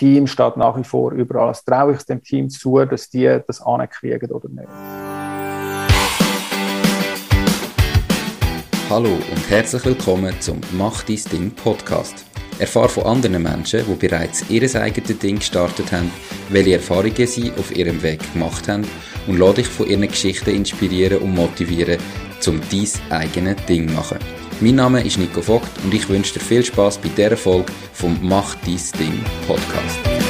Team steht nach wie vor überall. Das traue ich dem Team zu, dass die das ankriegen oder nicht. Hallo und herzlich willkommen zum Mach dein Ding Podcast. Erfahre von anderen Menschen, die bereits ihr eigenes Ding gestartet haben, welche Erfahrungen sie auf ihrem Weg gemacht haben und lade dich von ihren Geschichten inspirieren und motivieren, um dein eigenes Ding zu machen. Mein Name ist Nico Vogt und ich wünsche dir viel Spaß bei dieser Folge vom Mach dein Ding Podcast.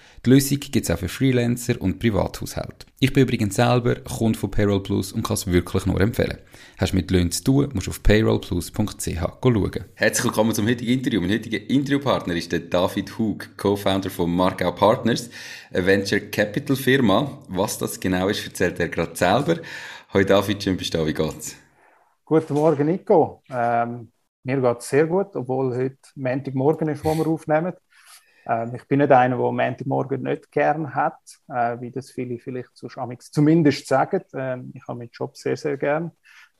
Die Lösung gibt es auch für Freelancer und Privathaushalte. Ich bin übrigens selber Kunde von Payroll Plus und kann es wirklich nur empfehlen. Hast du mit Löhnen zu tun, musst du auf payrollplus.ch schauen. Herzlich willkommen zum heutigen Interview. Mein heutiger Interviewpartner ist der David Hug, Co-Founder von Markau Partners, eine Venture Capital Firma. Was das genau ist, erzählt er gerade selber. Hallo David, schön bist du da. Wie geht's? Guten Morgen, Nico. Ähm, mir geht es sehr gut, obwohl heute Montagmorgen ist, wo wir aufnehmen. Ähm, ich bin nicht einer, der Montagmorgen nicht gern hat, äh, wie das viele vielleicht zumindest sagen. Ähm, ich habe meinen Job sehr, sehr gern.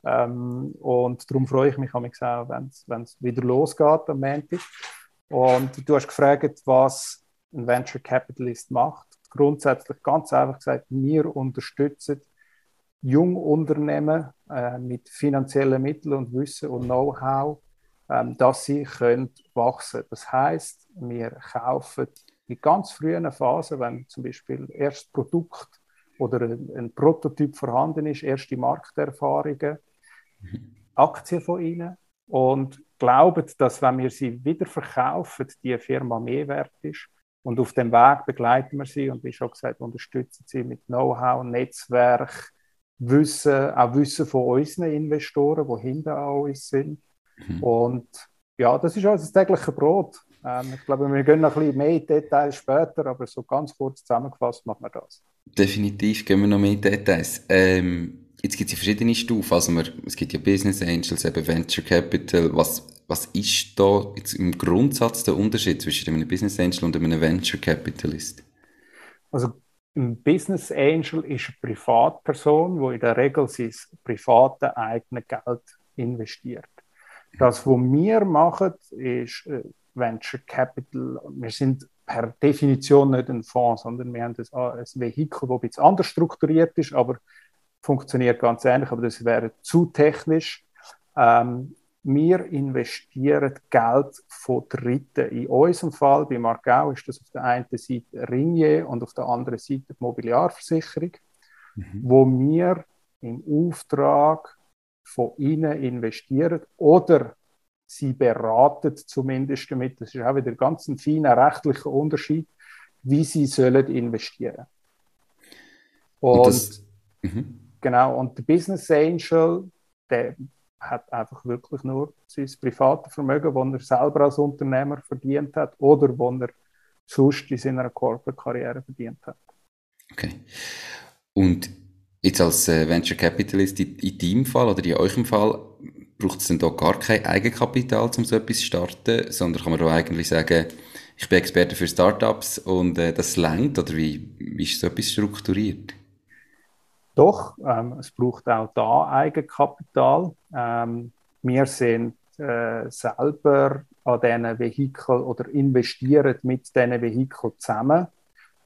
Ähm, und darum freue ich mich auch, wenn es wieder losgeht am Montag. Und du hast gefragt, was ein Venture Capitalist macht. Grundsätzlich ganz einfach gesagt, wir unterstützen Jungunternehmen äh, mit finanziellen Mitteln und Wissen und Know-how, dass sie können wachsen Das heißt, wir kaufen in ganz frühen Phasen, wenn zum Beispiel erst Produkt oder ein, ein Prototyp vorhanden ist, erste Markterfahrungen, Aktien von ihnen und glauben, dass wenn wir sie wieder verkaufen, die Firma mehr wert ist. Und auf dem Weg begleiten wir sie und wie schon gesagt, unterstützen sie mit Know-how, Netzwerk, Wissen, auch Wissen von unseren Investoren, die hinter uns sind. Mhm. Und ja, das ist also das tägliche Brot. Ähm, ich glaube, wir gehen noch ein bisschen mehr in Details später, aber so ganz kurz zusammengefasst machen wir das. Definitiv gehen wir noch mehr in Details. Ähm, jetzt gibt es ja verschiedene Stufen. Also wir, es gibt ja Business Angels, eben Venture Capital. Was, was ist da jetzt im Grundsatz der Unterschied zwischen einem Business Angel und einem Venture Capitalist? Also ein Business Angel ist eine Privatperson, die in der Regel sein privates eigenes Geld investiert. Das, was wir machen, ist äh, Venture Capital. Wir sind per Definition nicht ein Fonds, sondern wir haben ein, ein Vehikel, das ein bisschen anders strukturiert ist, aber funktioniert ganz ähnlich. Aber das wäre zu technisch. Ähm, wir investieren Geld von Dritten. In unserem Fall, bei Margau, ist das auf der einen Seite Ringier und auf der anderen Seite die Mobiliarversicherung, mhm. wo wir im Auftrag von ihnen investieren oder sie beraten zumindest damit. Das ist auch wieder ganz ein feiner rechtlicher Unterschied, wie sie sollen investieren. Und, und das, mhm. genau, und der Business Angel, der hat einfach wirklich nur sein privates Vermögen, das er selber als Unternehmer verdient hat oder das er sonst in seiner Corporate-Karriere verdient hat. Okay. Und Jetzt als äh, Venture Capitalist in, in deinem Fall oder in eurem Fall braucht es denn da gar kein Eigenkapital, um so etwas zu starten, sondern kann man da eigentlich sagen, ich bin Experte für Startups und äh, das längt oder wie, wie ist so etwas strukturiert? Doch, ähm, es braucht auch da Eigenkapital. Ähm, wir sind äh, selber an diesen Vehikeln oder investieren mit diesen Vehikeln zusammen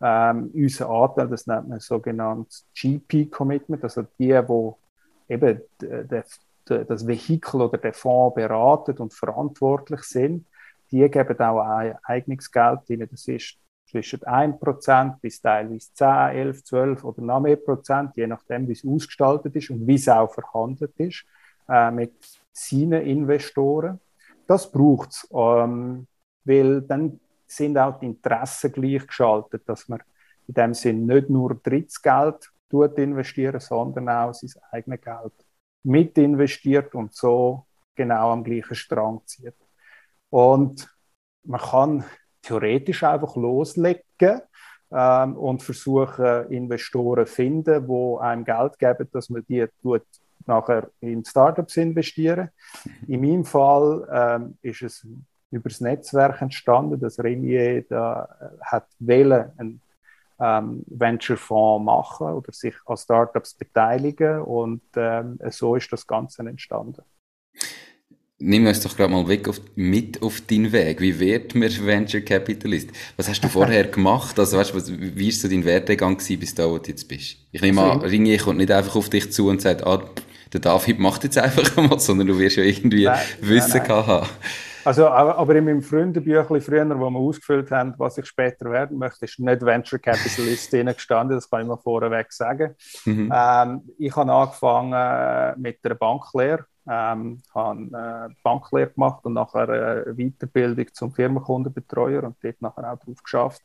ähm, unser Anteil, das nennt man sogenanntes GP-Commitment, also die, wo eben das Vehikel oder der Fonds beraten und verantwortlich sind, die geben auch ein eigenes Geld rein. Das ist zwischen 1% bis teilweise 10, 11, 12 oder noch mehr Prozent, je nachdem, wie es ausgestaltet ist und wie es auch verhandelt ist, äh, mit seinen Investoren. Das braucht es, ähm, weil dann sind auch die Interessen gleichgeschaltet, dass man in dem Sinn nicht nur Drittgeld investieren, sondern auch sein eigenes Geld mit investiert und so genau am gleichen Strang zieht. Und man kann theoretisch einfach loslegen ähm, und versuchen, Investoren zu finden, die einem Geld geben, dass man die tut nachher in Startups investieren. In meinem Fall ähm, ist es über das Netzwerk entstanden, dass Renier da äh, hat wählen einen ähm, Venture-Fonds machen oder sich an Startups beteiligen und ähm, so ist das Ganze entstanden. Nimm uns doch gerade mal weg auf, mit auf deinen Weg. Wie wird man Venture Capitalist? Was hast du vorher gemacht? Also, weißt, was, wie war so dein Werdegang gewesen, bis da, wo du jetzt bist? Ich nehme also, an, Ringier kommt nicht einfach auf dich zu und sagt, ah, der David macht jetzt einfach mal, sondern du wirst ja irgendwie nein, Wissen nein, nein. haben. Also, aber, in meinem Freundebüchlein früher, wo wir ausgefüllt haben, was ich später werden möchte, ist nicht Venture Capitalist drin gestanden, das kann ich mal vorweg sagen. Mhm. Ähm, ich habe angefangen äh, mit der Banklehre, ähm, habe äh, Banklehre gemacht und nachher eine Weiterbildung zum Firmenkundenbetreuer und dort nachher auch drauf geschafft.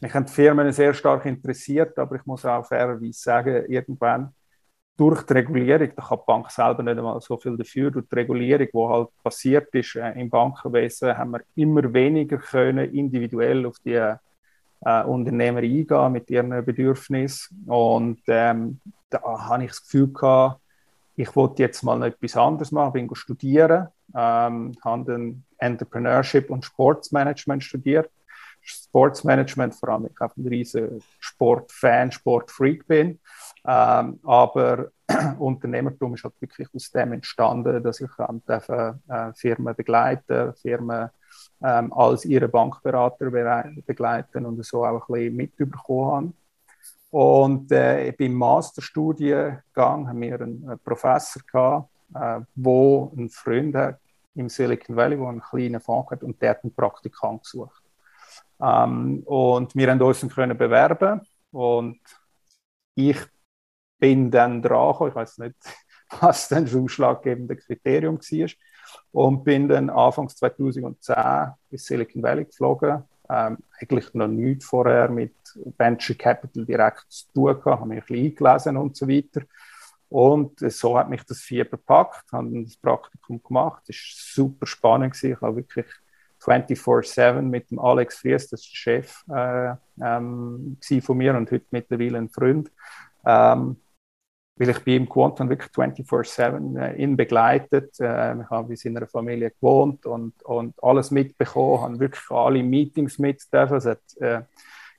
Mich haben die Firmen sehr stark interessiert, aber ich muss auch fairerweise sagen, irgendwann durch die Regulierung, da kann die Bank selber nicht einmal so viel dafür, durch die Regulierung, die halt passiert ist äh, im Bankenwesen, haben wir immer weniger können individuell auf die äh, Unternehmer eingehen mit ihren Bedürfnissen. Und ähm, da habe ich das Gefühl gehabt, ich wollte jetzt mal etwas anderes machen, bin studieren, ähm, habe dann Entrepreneurship und Sportsmanagement studiert. Sportsmanagement, vor allem ich ein riesiger Sportfan, Sportfreak bin. Ähm, aber Unternehmertum ist halt wirklich aus dem entstanden, dass ich ähm, äh, Firmen begleiten, Firmen ähm, als ihre Bankberater begleiten und so auch ein bisschen mitbekommen habe. Und äh, beim Masterstudiengang haben wir einen, Professor gehabt, äh, wo ein Freund hat im Silicon Valley, wo einen kleinen Fonds hat und der hat einen Praktikant gesucht. Ähm, und wir haben uns können bewerben und ich bin dann dran ich weiß nicht, was dann das ausschlaggebende Kriterium war, und bin dann Anfang 2010 bis Silicon Valley geflogen. Ähm, eigentlich noch nichts vorher mit Venture Capital direkt zu tun gehabt, habe mich ein bisschen eingelesen und so weiter. Und so hat mich das Fieber gepackt, habe das Praktikum gemacht. Es war super spannend. Gewesen. Ich habe wirklich 24-7 mit dem Alex Fries, das ist der Chef äh, ähm, von mir und heute mittlerweile ein Freund. Ähm, weil ich bei ihm gewohnt habe, wirklich 24-7 äh, ihn begleitet. Äh, ich habe bei seiner Familie gewohnt und, und alles mitbekommen, habe wirklich alle Meetings mit dürfen. Es hat äh,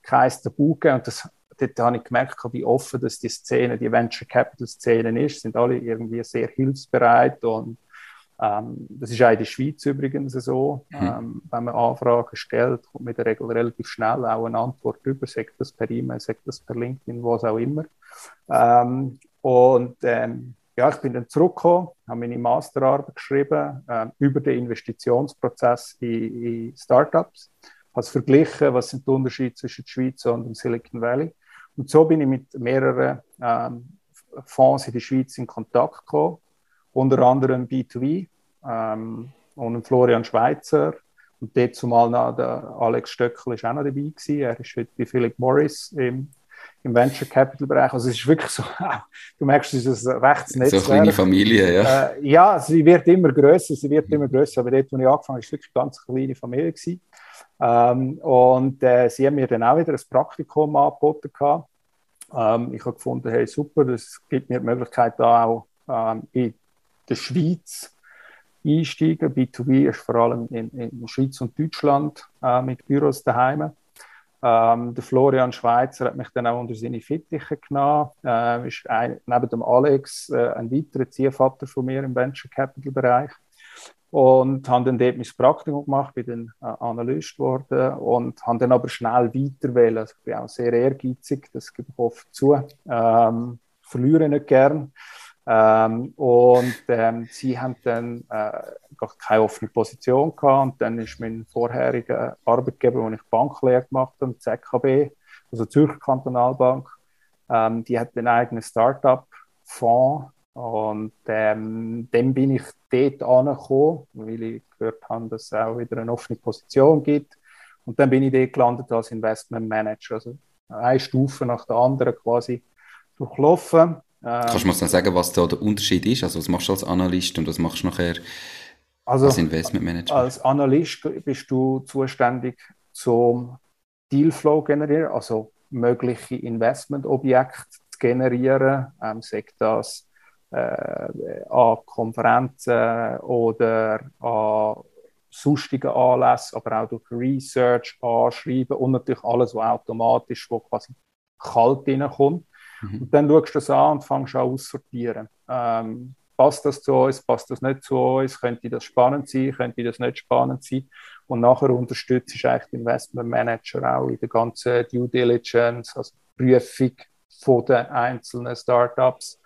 kein Tabu gegeben und das, dort habe ich gemerkt, wie offen dass die Szene, die Venture Capital Szene ist. Sind alle irgendwie sehr hilfsbereit und ähm, das ist auch in der Schweiz übrigens so. Mhm. Ähm, wenn man Anfragen stellt, kommt mit der Regel relativ schnell auch eine Antwort über, sagt das per E-Mail, sagt das per LinkedIn, was auch immer. Ähm, und ähm, ja, ich bin dann zurückgekommen, habe meine Masterarbeit geschrieben äh, über den Investitionsprozess in, in Startups, habe verglichen, was sind die Unterschiede zwischen der Schweiz und dem Silicon Valley. Und so bin ich mit mehreren ähm, Fonds in der Schweiz in Kontakt gekommen, unter anderem B2B ähm, und Florian Schweizer. Und dort zumal noch der Alex Stöckel ist auch noch dabei gewesen. Er ist heute bei Philip Morris im im Venture Capital Bereich. Also es ist wirklich so, du merkst, es ist ein Rechtsnetzwerk. So eine kleine Familie, ja. Äh, ja, sie wird immer größer, sie wird immer größer, aber dort, wo ich angefangen habe, war wirklich eine ganz kleine Familie gewesen. Ähm, und äh, sie haben mir dann auch wieder ein Praktikum angeboten gehabt. Ähm, ich habe gefunden, hey, super, das gibt mir die Möglichkeit, da auch ähm, in der Schweiz einsteigen. B2B ist vor allem in, in Schweiz und Deutschland äh, mit Büros daheim. Ähm, der Florian Schweizer hat mich dann auch unter seine Fittiche genommen. Äh, ist ein, neben dem Alex äh, ein weiterer Ziehvater von mir im Venture Capital Bereich. Und habe dann dort mein Praktikum gemacht, bin dann äh, Analyst geworden und habe dann aber schnell weiter wählen. Also ich bin auch sehr ehrgeizig, das gebe ich oft zu. Ähm, verliere nicht gern. Ähm, und ähm, sie haben dann äh, keine offene Position gehabt. Und dann ist mein vorheriger Arbeitgeber, wo ich Banklehre gemacht habe, ZKB, also Zürcher Kantonalbank, ähm, die hat einen eigenen Start-up-Fonds. Und ähm, dann bin ich dort angekommen, weil ich gehört habe, dass es auch wieder eine offene Position gibt. Und dann bin ich dort gelandet als Investment Manager. Also eine Stufe nach der anderen quasi durchlaufen. Kannst du mir dann sagen, was da der Unterschied ist? Also was machst du als Analyst und was machst du nachher also, als Investmentmanager? Als Analyst bist du zuständig zum Dealflow generieren, also mögliche Investmentobjekte zu generieren, ähm, sagt das äh, an Konferenzen oder an sonstigen Anlässen, aber auch durch Research anschreiben und natürlich alles, was automatisch, wo quasi kalt reinkommt. Mhm. Und dann schaust du das an und fängst an aussortieren. Ähm, passt das zu uns, passt das nicht zu uns, könnte das spannend sein, könnte das nicht spannend sein. Und nachher unterstützt ich eigentlich den Investment Manager auch in der ganzen Due Diligence, also Prüfung von den einzelnen Startups.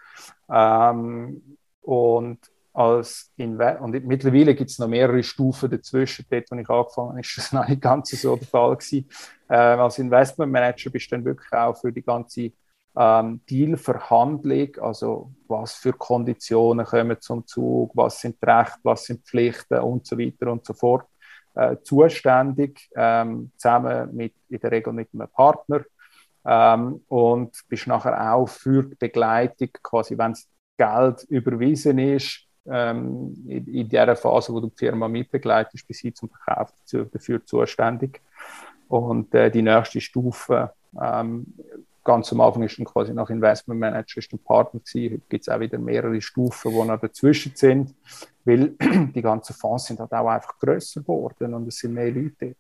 Ähm, und als und mittlerweile gibt es noch mehrere Stufen dazwischen. Dort, wo ich angefangen habe, ist das noch nicht ganz so der Fall gewesen. Ähm, als Investment Manager bist du dann wirklich auch für die ganze ähm, Dealverhandlung, also was für Konditionen kommen zum Zug, was sind die Rechte, was sind Pflichten und so weiter und so fort, äh, zuständig, ähm, zusammen mit, in der Regel mit einem Partner. Ähm, und bist nachher auch für die Begleitung, quasi wenn das Geld überwiesen ist, ähm, in, in der Phase, wo du die Firma mitbegleitest, bis hin zum Verkauf dafür zuständig. Und äh, die nächste Stufe, ähm, ganz am Anfang ist dann quasi nach Investment Manager ist ein Partner gewesen. Heute gibt es auch wieder mehrere Stufen, die noch dazwischen sind, weil die ganzen Fonds sind halt auch einfach grösser geworden und es sind mehr Leute.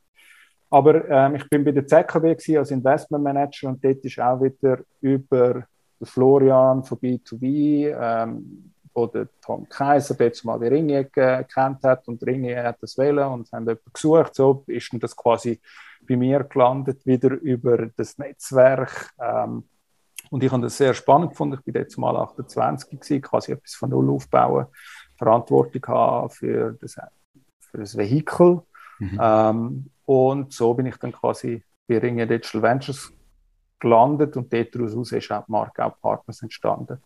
Aber ähm, ich bin bei der ZKB als Investment Manager und dort ist auch wieder über Florian von B2B, ähm, wo der Tom Kaiser jetzt mal die Ringe gekannt hat und Ringe hat das wählen und haben jemanden gesucht. So ist dann das quasi bei mir gelandet, wieder über das Netzwerk. Ähm, und ich habe das sehr spannend gefunden. Ich bin jetzt mal 28 gewesen, quasi etwas von Null aufbauen, Verantwortung haben für das, für das Vehikel. Mhm. Ähm, und so bin ich dann quasi bei Ringe Digital Ventures gelandet und daraus ist auch die Marke auch Partners entstanden.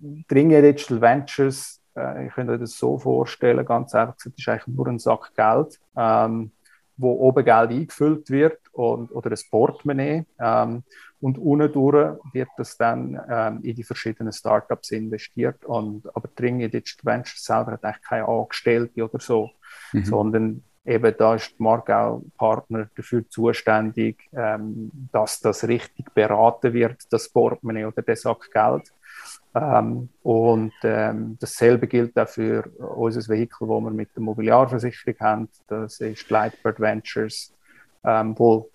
Dringe Digital Ventures, äh, ich könnte euch das so vorstellen, ganz einfach gesagt, ist eigentlich nur ein Sack Geld, ähm, wo oben Geld eingefüllt wird und, oder ein Portemonnaie ähm, und unten durch wird das dann ähm, in die verschiedenen Startups investiert und aber Dringe Digital Ventures selber hat eigentlich keine Angestellte oder so, mhm. sondern eben da ist die Marke Partner dafür zuständig, ähm, dass das richtig beraten wird, das Portemonnaie oder der Sack Geld. Ähm, und ähm, dasselbe gilt auch für unser Vehikel, das wir mit der Mobiliarversicherung haben. Das ist Lightbird Ventures, ähm, wo,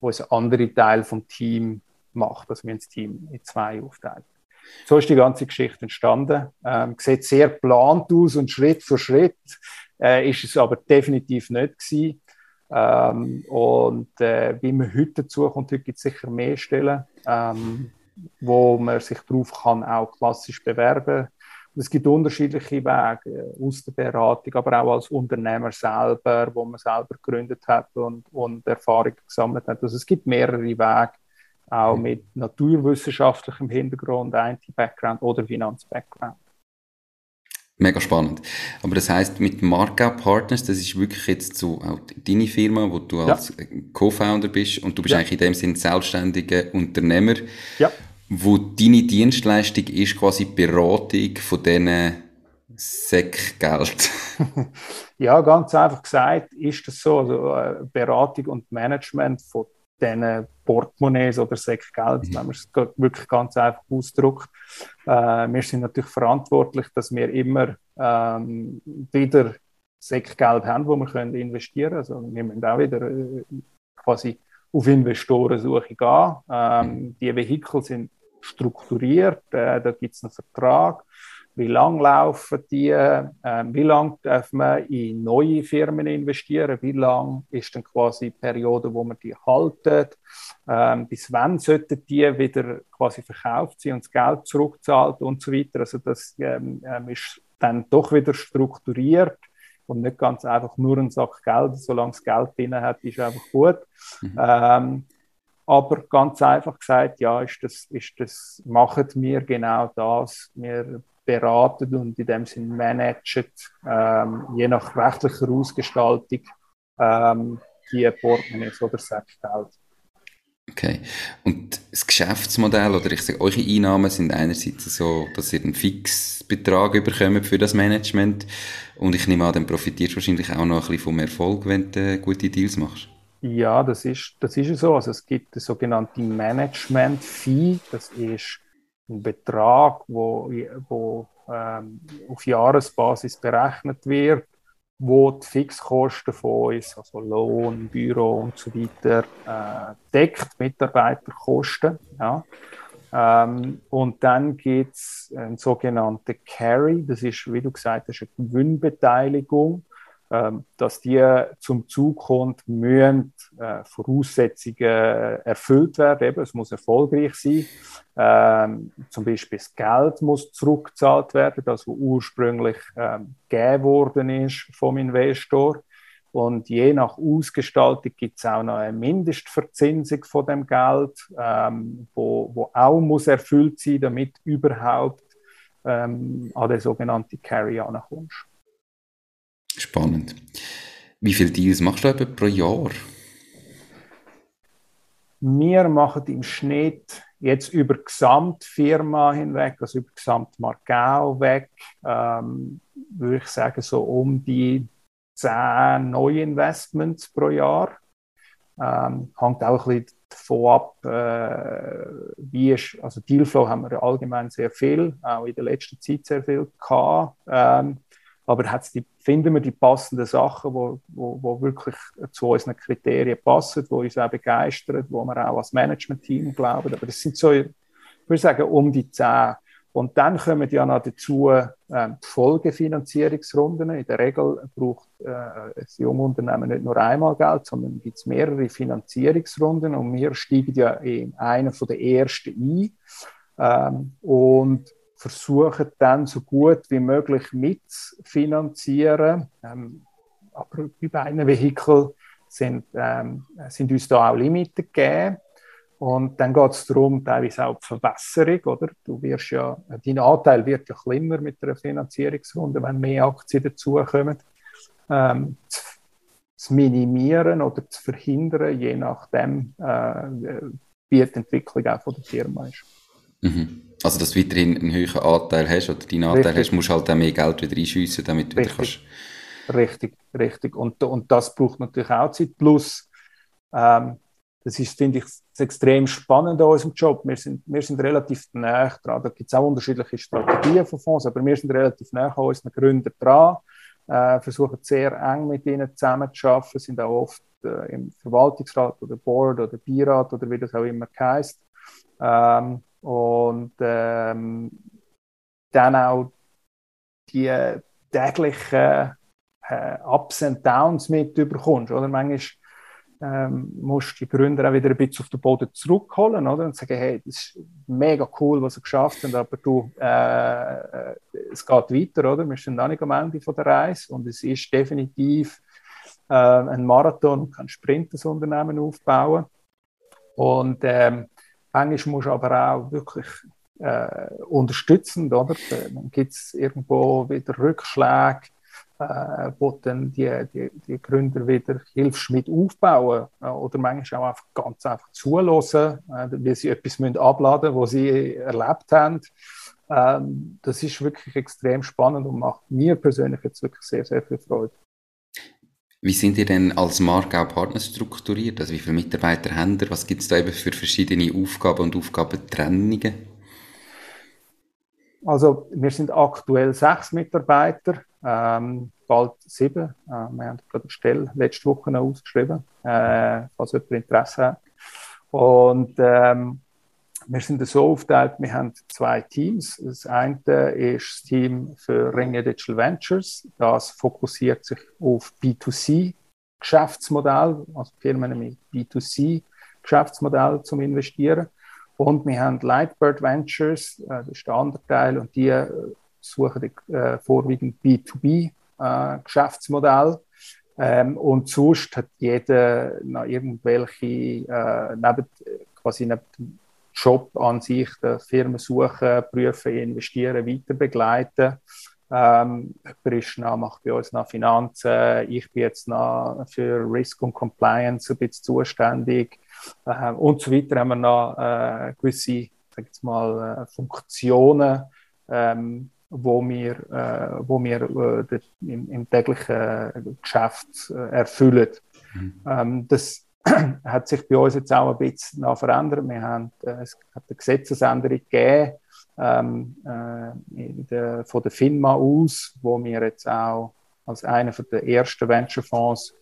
wo ein anderer Teil vom Team macht, dass wir das Team in zwei aufteilen. So ist die ganze Geschichte entstanden. Ähm, sieht sehr geplant aus und Schritt für Schritt äh, ist es aber definitiv nicht gewesen. Ähm, und äh, wie man heute dazu kommt, heute gibt es sicher mehr Stellen. Ähm, wo man sich darauf kann auch klassisch bewerben. Und es gibt unterschiedliche Wege aus der Beratung, aber auch als Unternehmer selber, wo man selber gegründet hat und, und Erfahrung gesammelt hat. Also es gibt mehrere Wege, auch mit naturwissenschaftlichem Hintergrund, IT-Background oder Finanz-Background. Mega spannend. Aber das heißt mit Markup Partners, das ist wirklich jetzt so auch deine Firma, wo du als ja. Co-Founder bist und du bist ja. eigentlich in dem Sinn selbstständiger Unternehmer. Ja. Wo deine Dienstleistung ist quasi Beratung von diesen Säckgeld. ja, ganz einfach gesagt ist das so. Also äh, Beratung und Management von diesen Portemonnaies oder Säckgeld, mhm. wenn man es wirklich ganz einfach ausdrückt. Äh, wir sind natürlich verantwortlich, dass wir immer ähm, wieder Säckgeld haben, wo wir können investieren können. Also wir müssen auch wieder äh, quasi auf Investorensuche gehen. Ähm, mhm. Die Vehikel sind strukturiert, äh, da gibt es einen Vertrag wie lange laufen die, äh, wie lange darf man in neue Firmen investieren, wie lange ist dann quasi die Periode, wo man die haltet, ähm, bis wann sollten die wieder quasi verkauft sein und das Geld zurückzahlt und so weiter. Also das ähm, ähm, ist dann doch wieder strukturiert und nicht ganz einfach nur ein Sack Geld, solange das Geld drin hat, ist einfach gut. Mhm. Ähm, aber ganz einfach gesagt, ja, ist das, ist das, machen wir genau das. Wir beraten und in dem Sinn managen, ähm, je nach rechtlicher Ausgestaltung, ähm, die Portemonnaies oder Selbstgeld. Okay. Und das Geschäftsmodell oder ich sage, eure Einnahmen sind einerseits so, dass ihr einen Fixbetrag bekommt für das Management und ich nehme an, dann profitierst du wahrscheinlich auch noch ein bisschen vom Erfolg, wenn du gute Deals machst. Ja, das ist, das ist so. Also es gibt eine sogenannte Management-Fee. Das ist ein Betrag, wo, wo ähm, auf Jahresbasis berechnet wird, wo die Fixkosten von uns, also Lohn, Büro und so weiter, äh, deckt, Mitarbeiterkosten. Ja. Ähm, und dann gibt es einen sogenannten Carry, das ist, wie du gesagt hast, eine Gewinnbeteiligung. Ähm, dass die zum Zug kommt, müssen äh, Voraussetzungen erfüllt werden. Eben, es muss erfolgreich sein. Ähm, zum Beispiel das Geld muss zurückgezahlt werden, das was ursprünglich ähm, gegeben worden ist vom Investor. Und je nach Ausgestaltung gibt es auch noch eine Mindestverzinsung von dem Geld, ähm, wo, wo auch muss erfüllt sein, damit überhaupt ähm, an den sogenannten Carry ankommst. Spannend. Wie viele Deals machst du etwa pro Jahr? Wir machen im Schnitt jetzt über die Gesamtfirma hinweg, also über die Gesamtmarkau weg, ähm, würde ich sagen, so um die 10 Neuinvestments pro Jahr. Ähm, hängt auch ein bisschen davon ab, äh, wie ist, also Dealflow haben wir allgemein sehr viel, auch in der letzten Zeit sehr viel gehabt. Ähm, aber hat's die, finden wir die passenden Sachen, wo, wo, wo wirklich zu unseren Kriterien passen, wo uns auch begeistern, wo wir auch als Management-Team glauben. Aber das sind so, ich würde sagen, um die zehn. Und dann kommen ja noch dazu äh, die Folgefinanzierungsrunden. In der Regel braucht äh, ein Jungunternehmen nicht nur einmal Geld, sondern gibt es mehrere Finanzierungsrunden. Und wir steigen ja in einer der ersten ein. Ähm, und versuchen dann so gut wie möglich mitzufinanzieren. Ähm, aber bei beiden Vehikeln sind, ähm, sind uns da auch Limiten gegeben. Und dann geht es darum, teilweise auch die Verbesserung, oder? Du wirst ja, dein Anteil wird ja kleiner mit der Finanzierungsrunde, wenn mehr Aktien dazukommen. Ähm, zu, zu, minimieren oder zu verhindern, je nachdem, äh, wie die Entwicklung auch von der Firma ist. Mhm. Also, dass du weiterhin einen höheren Anteil hast oder deinen Anteil richtig. hast, musst du halt auch mehr Geld wieder einschiessen, damit du richtig. wieder kannst. Richtig, richtig. Und, und das braucht natürlich auch Zeit. Plus, ähm, das ist, finde ich, extrem spannend an unserem Job. Wir sind, wir sind relativ nah dran. Da gibt es auch unterschiedliche Strategien von Fonds, aber wir sind relativ nah an unseren Gründern dran, äh, versuchen sehr eng mit ihnen zusammenzuarbeiten, sind auch oft äh, im Verwaltungsrat oder Board oder Beirat oder wie das auch immer heißt. Ähm, und ähm, dann auch die täglichen äh, Ups und Downs mit überkommst. Oder? Manchmal ähm, musst du die Gründer auch wieder ein bisschen auf den Boden zurückholen oder? und sagen, hey, das ist mega cool, was sie geschafft haben, aber du, äh, äh, es geht weiter, oder? Wir sind noch nicht am Ende von der Reise und es ist definitiv äh, ein Marathon und kein Sprint, das Unternehmen aufbauen. Und ähm, Manchmal musst du aber auch wirklich äh, unterstützend, oder? Dann gibt es irgendwo wieder Rückschläge, äh, wo dann die, die, die Gründer wieder hilfst mit aufbauen äh, oder manchmal auch einfach ganz einfach zulassen, äh, wie sie etwas müssen abladen müssen, was sie erlebt haben. Ähm, das ist wirklich extrem spannend und macht mir persönlich jetzt wirklich sehr, sehr viel Freude. Wie sind ihr denn als Marke auch Partner strukturiert? Also wie viele Mitarbeiter haben ihr? Was gibt es da eben für verschiedene Aufgaben und Aufgabentrennungen? Also wir sind aktuell sechs Mitarbeiter, ähm, bald sieben. Äh, wir haben gerade eine Stelle letzte Woche noch ausgeschrieben, äh, falls jemand Interesse hat. Und ähm, wir sind so aufgeteilt, wir haben zwei Teams. Das eine ist das Team für Ringe Digital Ventures. Das fokussiert sich auf B2C-Geschäftsmodell, also Firmen mit B2C-Geschäftsmodell zum Investieren. Und wir haben Lightbird Ventures, äh, das ist der andere Teil, und die äh, suchen äh, vorwiegend B2B-Geschäftsmodell. Äh, ähm, und sonst hat jeder noch irgendwelche, äh, neben, quasi neben Job an sich, der Firmen suchen, prüfen, investieren, weiter begleiten. Ähm, jemand ist noch, macht bei uns noch Finanzen, ich bin jetzt noch für Risk und Compliance ein bisschen zuständig äh, und so weiter haben wir noch äh, gewisse sag jetzt mal, äh, Funktionen, ähm, wo wir, äh, wo wir äh, im, im, täglichen Geschäft äh, erfüllen. Mhm. Ähm, das hat sich bei uns jetzt auch ein bisschen verändert. Wir haben, äh, es hat eine Gesetzesänderung gegeben ähm, äh, der, von der FINMA aus, wo wir jetzt auch als einer der ersten Venture-Fonds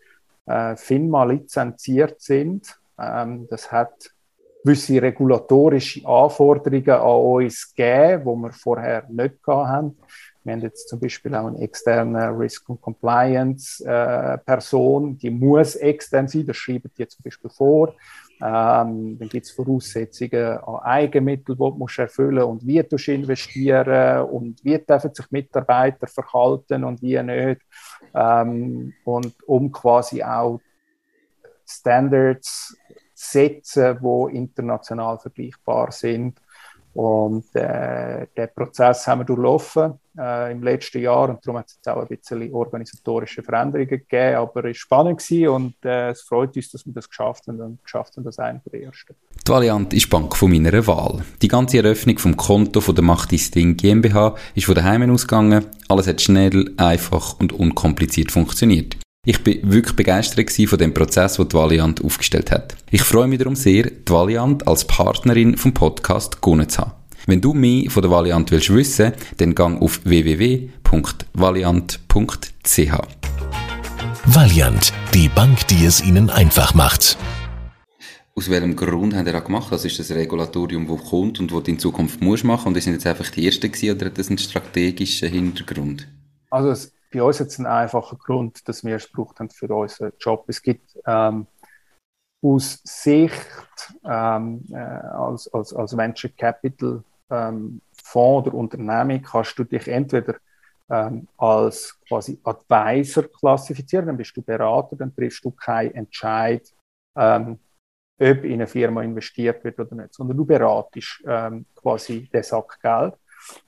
äh, FINMA lizenziert sind. Ähm, das hat gewisse regulatorische Anforderungen an uns gegeben, die wir vorher nicht hatten. Wir haben jetzt zum Beispiel auch eine externe Risk and Compliance äh, die muss extern sein, das schreiben die zum Beispiel vor. Ähm, dann gibt es Voraussetzungen an Eigenmittel, die du musst erfüllen und wie du investieren und wie dürfen sich Mitarbeiter verhalten und wie nicht. Ähm, und um quasi auch Standards setzen, die international vergleichbar sind und äh, den Prozess haben wir durchlaufen äh, im letzten Jahr und darum hat es jetzt auch ein bisschen organisatorische Veränderungen gegeben, aber es war spannend und äh, es freut uns, dass wir das geschafft haben und geschafft haben, das einer der ersten. Die Valiant ist Bank von meiner Wahl. Die ganze Eröffnung vom Konto von der Macht Ding GmbH ist von daheim ausgegangen. Alles hat schnell, einfach und unkompliziert funktioniert. Ich bin wirklich begeistert von dem Prozess, den die Valiant aufgestellt hat. Ich freue mich darum sehr, die Valiant als Partnerin vom Podcast gewonnen zu haben. Wenn du mehr von der Valiant willst wissen, dann gang auf www.valiant.ch. Valiant, die Bank, die es Ihnen einfach macht. Aus welchem Grund haben ihr das gemacht? Was ist das Regulatorium, das kommt und das du in Zukunft musst machen? Und ihr sind jetzt einfach die Ersten gewesen, oder hat das einen strategischen Hintergrund? Also es bei uns jetzt ein einfacher Grund, dass wir es gebraucht haben für unseren Job. Es gibt ähm, aus Sicht ähm, äh, als, als, als Venture Capital ähm, Fonds oder Unternehmen kannst du dich entweder ähm, als quasi Advisor klassifizieren, dann bist du Berater, dann triffst du keinen Entscheid, ähm, ob in eine Firma investiert wird oder nicht, sondern du beratest ähm, quasi den Sack Geld.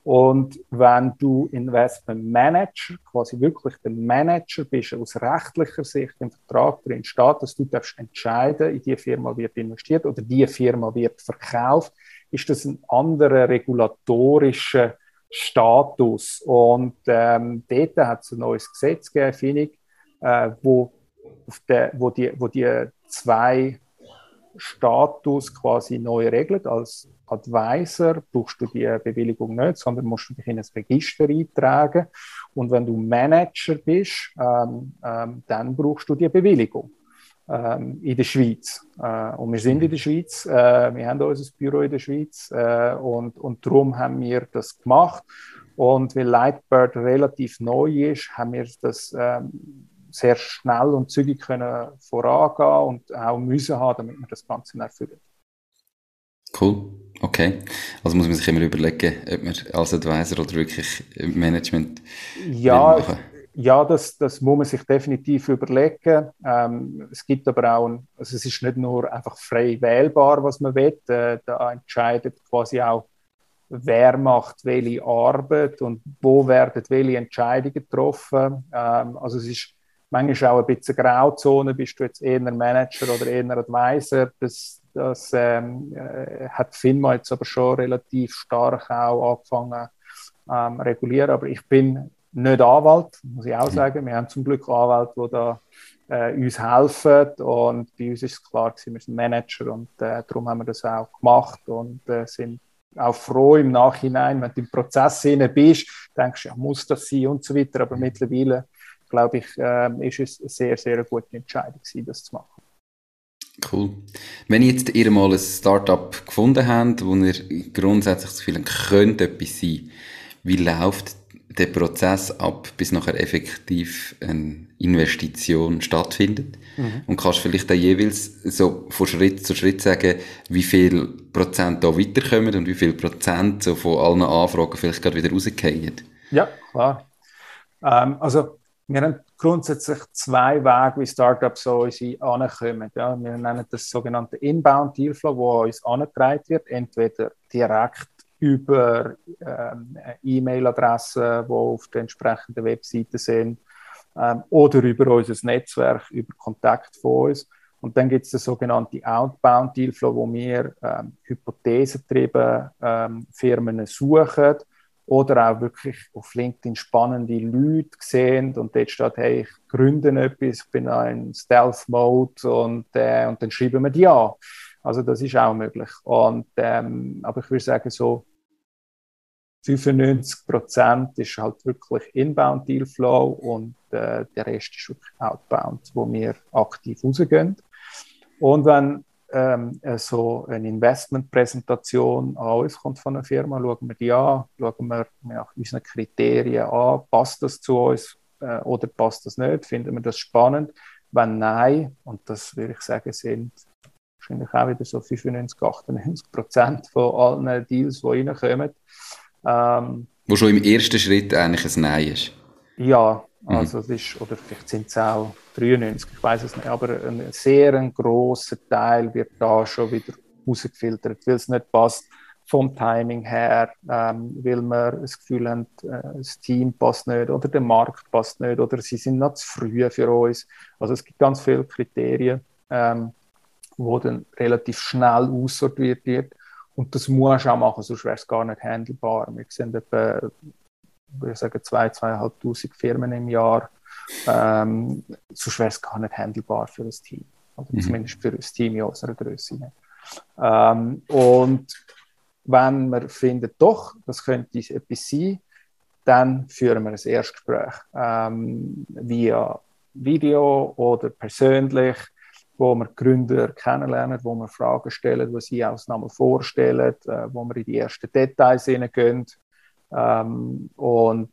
Und wenn du Investment Manager, quasi wirklich der Manager bist, aus rechtlicher Sicht im Vertrag drin steht, dass du darfst entscheiden, in die Firma wird investiert oder die Firma wird verkauft, ist das ein anderer regulatorischer Status. Und ähm, dort hat es ein neues Gesetz gegeben, finde ich, äh, wo, der, wo, die, wo die zwei Status quasi neu regelt. Als Advisor brauchst du die Bewilligung nicht, sondern musst du dich in ein Register eintragen. Und wenn du Manager bist, ähm, ähm, dann brauchst du die Bewilligung ähm, in der Schweiz. Äh, und wir sind in der Schweiz, äh, wir haben unser Büro in der Schweiz äh, und, und darum haben wir das gemacht. Und weil Lightbird relativ neu ist, haben wir das ähm, sehr schnell und zügig können vorangehen und auch müssen haben, damit wir das Ganze erfüllen. Cool. Okay. Also muss man sich immer überlegen, ob man als Advisor oder wirklich Management ja, ja, das, das muss man sich definitiv überlegen. Ähm, es gibt aber auch, ein, also es ist nicht nur einfach frei wählbar, was man will. Äh, da entscheidet quasi auch, wer macht welche Arbeit und wo werden welche Entscheidungen getroffen. Ähm, also es ist manchmal auch ein bisschen Grauzone, bist du jetzt eher Manager oder eher Advisor. Das, das ähm, äh, hat FINMA jetzt aber schon relativ stark auch angefangen ähm, regulieren. Aber ich bin nicht Anwalt, muss ich auch mhm. sagen. Wir haben zum Glück Anwälte, die da äh, uns helfen. Und bei uns ist es klar, wir sind Manager und äh, darum haben wir das auch gemacht und äh, sind auch froh im Nachhinein, wenn du im Prozess bist, denkst du, ja, muss das sein und so weiter. Aber mittlerweile glaube ich, äh, ist es eine sehr, sehr gute Entscheidung gewesen, das zu machen. Cool. Wenn ihr jetzt ihr mal ein Startup gefunden habt, wo ihr grundsätzlich das Gefühl habt, könnte etwas sein, wie läuft der Prozess ab, bis nachher effektiv eine Investition stattfindet? Mhm. Und kannst vielleicht auch jeweils so von Schritt zu Schritt sagen, wie viel Prozent da weiterkommen und wie viel Prozent so von allen Anfragen vielleicht gerade wieder rausgehen? Ja, klar. Ähm, also wir haben grundsätzlich zwei Wege, wie Startups so uns ankommen. Ja, wir nennen das sogenannte Inbound Dealflow, wo uns angetragen wird, entweder direkt über ähm, E-Mail-Adressen, die auf der entsprechenden Webseite sind, ähm, oder über unser Netzwerk, über Kontakt von uns. Und dann gibt es den sogenannten Outbound Dealflow, wo wir ähm, hypothesentrieben ähm, Firmen suchen oder auch wirklich auf LinkedIn spannende Leute sehen und dort steht, hey, ich gründe etwas, ich bin in Stealth-Mode und, äh, und dann schreiben wir die an. Also das ist auch möglich. Und, ähm, aber ich würde sagen, so 95 Prozent ist halt wirklich Inbound Dealflow und äh, der Rest ist wirklich Outbound, wo wir aktiv rausgehen. Und wenn ähm, so eine Investmentpräsentation an uns kommt von einer Firma, schauen wir die an, schauen wir nach unseren Kriterien an, passt das zu uns äh, oder passt das nicht, finden wir das spannend. Wenn nein, und das würde ich sagen, sind wahrscheinlich auch wieder so 95, 98 Prozent von allen Deals, die reinkommen. Ähm, Wo schon im ersten Schritt eigentlich ein Nein ist. Ja. Also es ist, oder vielleicht sind es auch 93, ich weiß es nicht, aber ein sehr ein grosser Teil wird da schon wieder rausgefiltert, weil es nicht passt vom Timing her, ähm, weil wir das Gefühl haben, äh, das Team passt nicht oder der Markt passt nicht oder sie sind noch zu früh für uns. Also es gibt ganz viele Kriterien, ähm, wo dann relativ schnell aussortiert wird. Und das muss auch machen, sonst wäre es gar nicht handelbar. Wir sehen etwa ich sagen, 2.000, 2.500 Firmen im Jahr. Ähm, sonst wäre es gar nicht handelbar für das Team. Oder mhm. zumindest für das Team in unserer Größe. Ähm, und wenn wir finden, doch, das könnte etwas sein, dann führen wir ein Erstgespräch ähm, via Video oder persönlich, wo wir Gründer kennenlernen, wo wir Fragen stellen, wo sie auch nochmal vorstellen, äh, wo wir in die ersten Details hineingehen ähm, und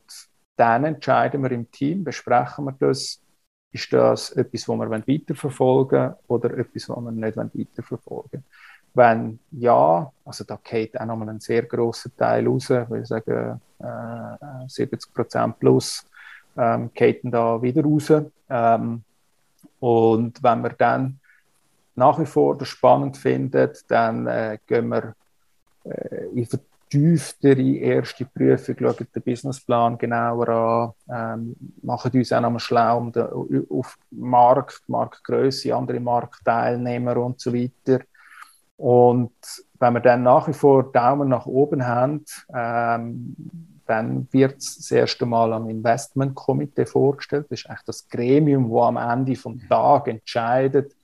dann entscheiden wir im Team, besprechen wir das, ist das etwas, was wir weiterverfolgen wollen oder etwas, was wir nicht weiterverfolgen wollen. Wenn ja, also da geht auch nochmal ein sehr grosser Teil raus, ich sagen äh, 70 Prozent plus, ähm, geht da wieder raus. Ähm, und wenn wir dann nach wie vor das spannend finden, dann äh, gehen wir äh, in tiefere erste Prüfung, schauen den Businessplan genauer an, ähm, machen uns auch nochmal schlau um den, auf Markt, Marktgröße, andere Marktteilnehmer und so weiter. Und wenn wir dann nach wie vor Daumen nach oben haben, ähm, dann wird es das erste Mal am Investmentkomitee vorgestellt. Das ist eigentlich das Gremium, wo am Ende vom Tag entscheidet,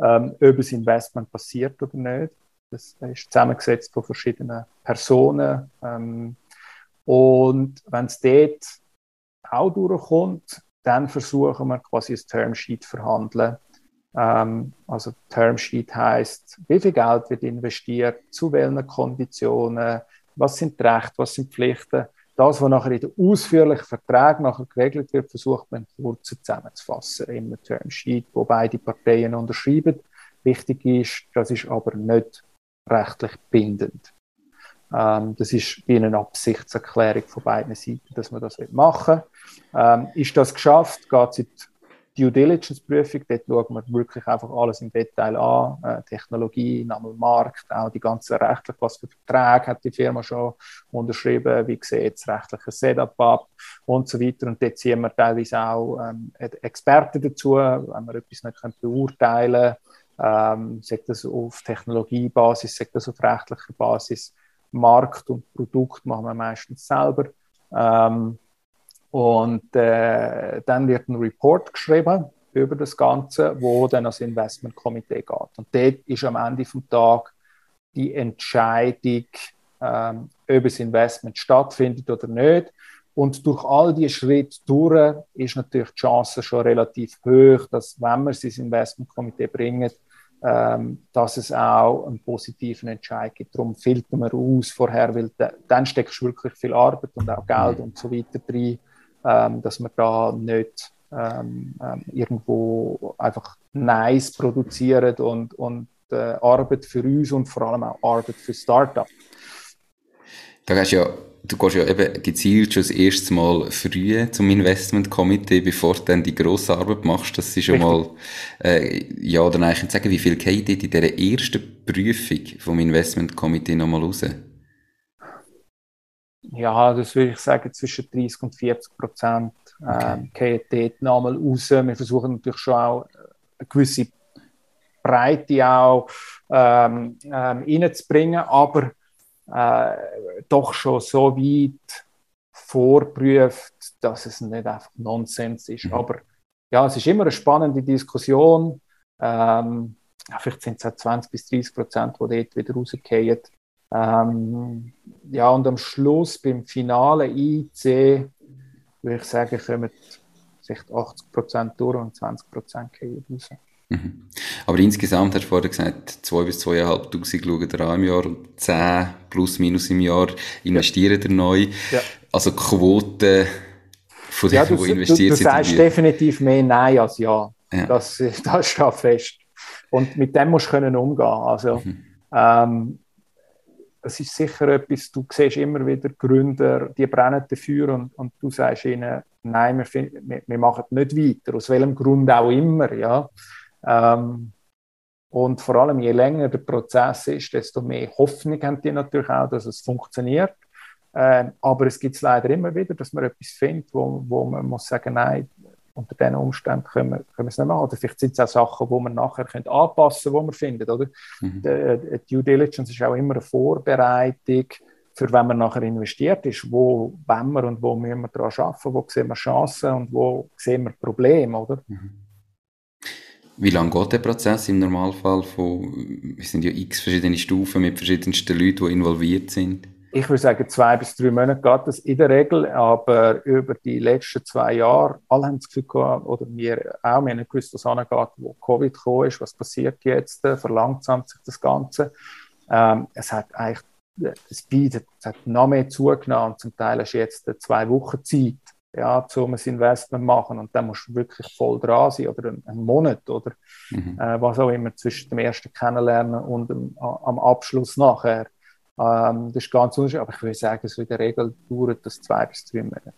ähm, ob das Investment passiert oder nicht. Das ist zusammengesetzt von verschiedenen Personen. Ähm, und wenn es dort auch durchkommt, dann versuchen wir quasi ein Termsheet zu verhandeln. Ähm, also Termsheet heißt, wie viel Geld wird investiert, zu welchen Konditionen, was sind die Rechte, was sind die Pflichten. Das, was nachher in den ausführlichen Verträgen nachher geregelt wird, versucht man kurz zusammenzufassen in einem Termsheet, wo beide Parteien unterschreiben. Wichtig ist, das ist aber nicht rechtlich bindend. Ähm, das ist wie eine Absichtserklärung von beiden Seiten, dass man das machen will. Ähm, ist das geschafft, geht es in die Due Diligence Prüfung. Dort schauen wir wirklich einfach alles im Detail an. Äh, Technologie, Name Markt, auch die ganzen rechtlichen, was für Verträge hat die Firma schon unterschrieben, wie sieht das rechtliche Setup ab und so weiter. Und dort ziehen wir teilweise auch ähm, Experten dazu, wenn wir etwas nicht beurteilen können ähm, sagt das auf Technologiebasis, sagt das auf rechtlicher Basis. Markt und Produkt machen wir meistens selber. Ähm, und äh, dann wird ein Report geschrieben über das Ganze, wo dann das Investmentkomitee geht. Und dort ist am Ende vom Tag die Entscheidung, ähm, ob das Investment stattfindet oder nicht. Und durch all diese Schritte durch ist natürlich die Chance schon relativ hoch, dass, wenn wir es ins Investmentkomitee bringen, ähm, dass es auch einen positiven Entscheid gibt. Darum filtern wir aus vorher, weil dann steckst du wirklich viel Arbeit und auch Geld und so weiter drin, ähm, dass wir da nicht ähm, ähm irgendwo einfach nice produzieren und, und äh, Arbeit für uns und vor allem auch Arbeit für Startup. Da hast du ja du gehst ja eben gezielt schon das erste Mal früh zum Investment Committee, bevor du dann die grosse Arbeit machst. Das ist schon mal, äh, ja, oder nein, ich kann sagen, wie viel geht in dieser ersten Prüfung vom Investment Committee nochmal raus? Ja, das würde ich sagen, zwischen 30 und 40 Prozent okay. ähm, dort nochmal raus. Wir versuchen natürlich schon auch eine gewisse Breite auch ähm, ähm, reinzubringen, aber äh, doch schon so weit vorprüft, dass es nicht einfach Nonsens ist. Mhm. Aber ja, es ist immer eine spannende Diskussion. Ähm, vielleicht sind es auch 20 bis 30 Prozent, die dort wieder rausgehen. Ähm, ja, und am Schluss beim finalen IC würde ich sagen, kommen vielleicht 80 Prozent durch und 20 Prozent gehen raus. Mhm. Aber insgesamt hast du vorher gesagt, 2 bis 2'500 schauen ihr im Jahr und 10 plus minus im Jahr investieren ja. neu. Ja. Also Quote von denen, ja, die investiert du, du, du sagst definitiv mehr Nein als Ja. ja. Das, das steht fest. Und mit dem musst du können umgehen. Also, mhm. ähm, es ist sicher etwas, du siehst immer wieder Gründer, die brennen dafür und, und du sagst ihnen, nein, wir, wir, wir machen nicht weiter, aus welchem Grund auch immer. Ja. Ähm, und vor allem, je länger der Prozess ist, desto mehr Hoffnung haben die natürlich auch, dass es funktioniert. Ähm, aber es gibt es leider immer wieder, dass man etwas findet, wo, wo man muss sagen, nein, unter diesen Umständen können wir, können wir es nicht machen. Oder vielleicht sind es auch Sachen, die man nachher können anpassen können, die man findet. Oder? Mhm. Die, äh, die Due Diligence ist auch immer eine Vorbereitung, für wenn man nachher investiert ist, wo wollen wir und wo müssen wir daran arbeiten, wo sehen wir Chancen und wo sehen wir Probleme. Oder? Mhm. Wie lange geht der Prozess im Normalfall? Von, es sind ja x verschiedene Stufen mit verschiedensten Leuten, die involviert sind. Ich würde sagen, zwei bis drei Monate geht das in der Regel, aber über die letzten zwei Jahre, alle haben das Gefühl gehabt, oder wir auch, wir haben gewusst, was angeht, wo Covid gekommen ist, was passiert jetzt, äh, verlangsamt sich das Ganze. Ähm, es hat eigentlich, äh, das Speed es hat noch mehr zugenommen, zum Teil ist jetzt zwei Wochen Zeit, ja, um ein Investment machen und dann musst du wirklich voll dran sein oder einen, Monat oder mhm. äh, was auch immer zwischen dem ersten Kennenlernen und dem, am Abschluss nachher. Ähm, das ist ganz unterschiedlich, aber ich würde sagen, so in der Regel dauert das zwei bis drei Monate.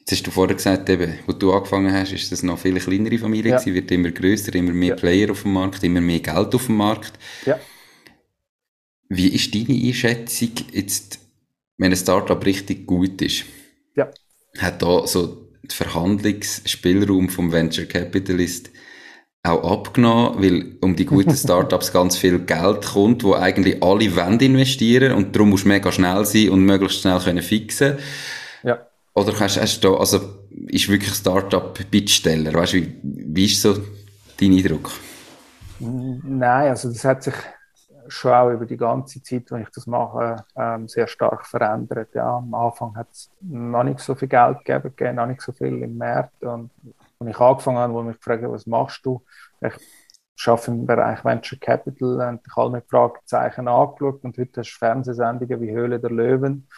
Jetzt hast du vorher gesagt, eben, wo du angefangen hast, ist das noch viele kleinere Familie ja. wird immer größer, immer mehr ja. Player auf dem Markt, immer mehr Geld auf dem Markt. Ja. Wie ist deine Einschätzung jetzt, wenn ein Startup richtig gut ist? Ja. Hat da so der Verhandlungsspielraum vom Venture Capitalist auch abgenommen, weil um die guten Startups ganz viel Geld kommt, wo eigentlich alle wollen investieren und darum musst du mega schnell sein und möglichst schnell können fixen. Ja. Oder hast, hast du da, also ist wirklich Startup Bittsteller, weißt du, wie, wie ist so dein Eindruck? Nein, also das hat sich schon auch über die ganze Zeit, wenn ich das mache, ähm, sehr stark verändert. Ja, am Anfang hat es noch nicht so viel Geld gegeben, noch nicht so viel im Markt. Und als ich angefangen habe, wo mich gefragt was machst du? Ich arbeite im Bereich Venture Capital und ich habe mir Fragezeichen angeschaut und heute hast du Fernsehsendungen wie Höhle der Löwen.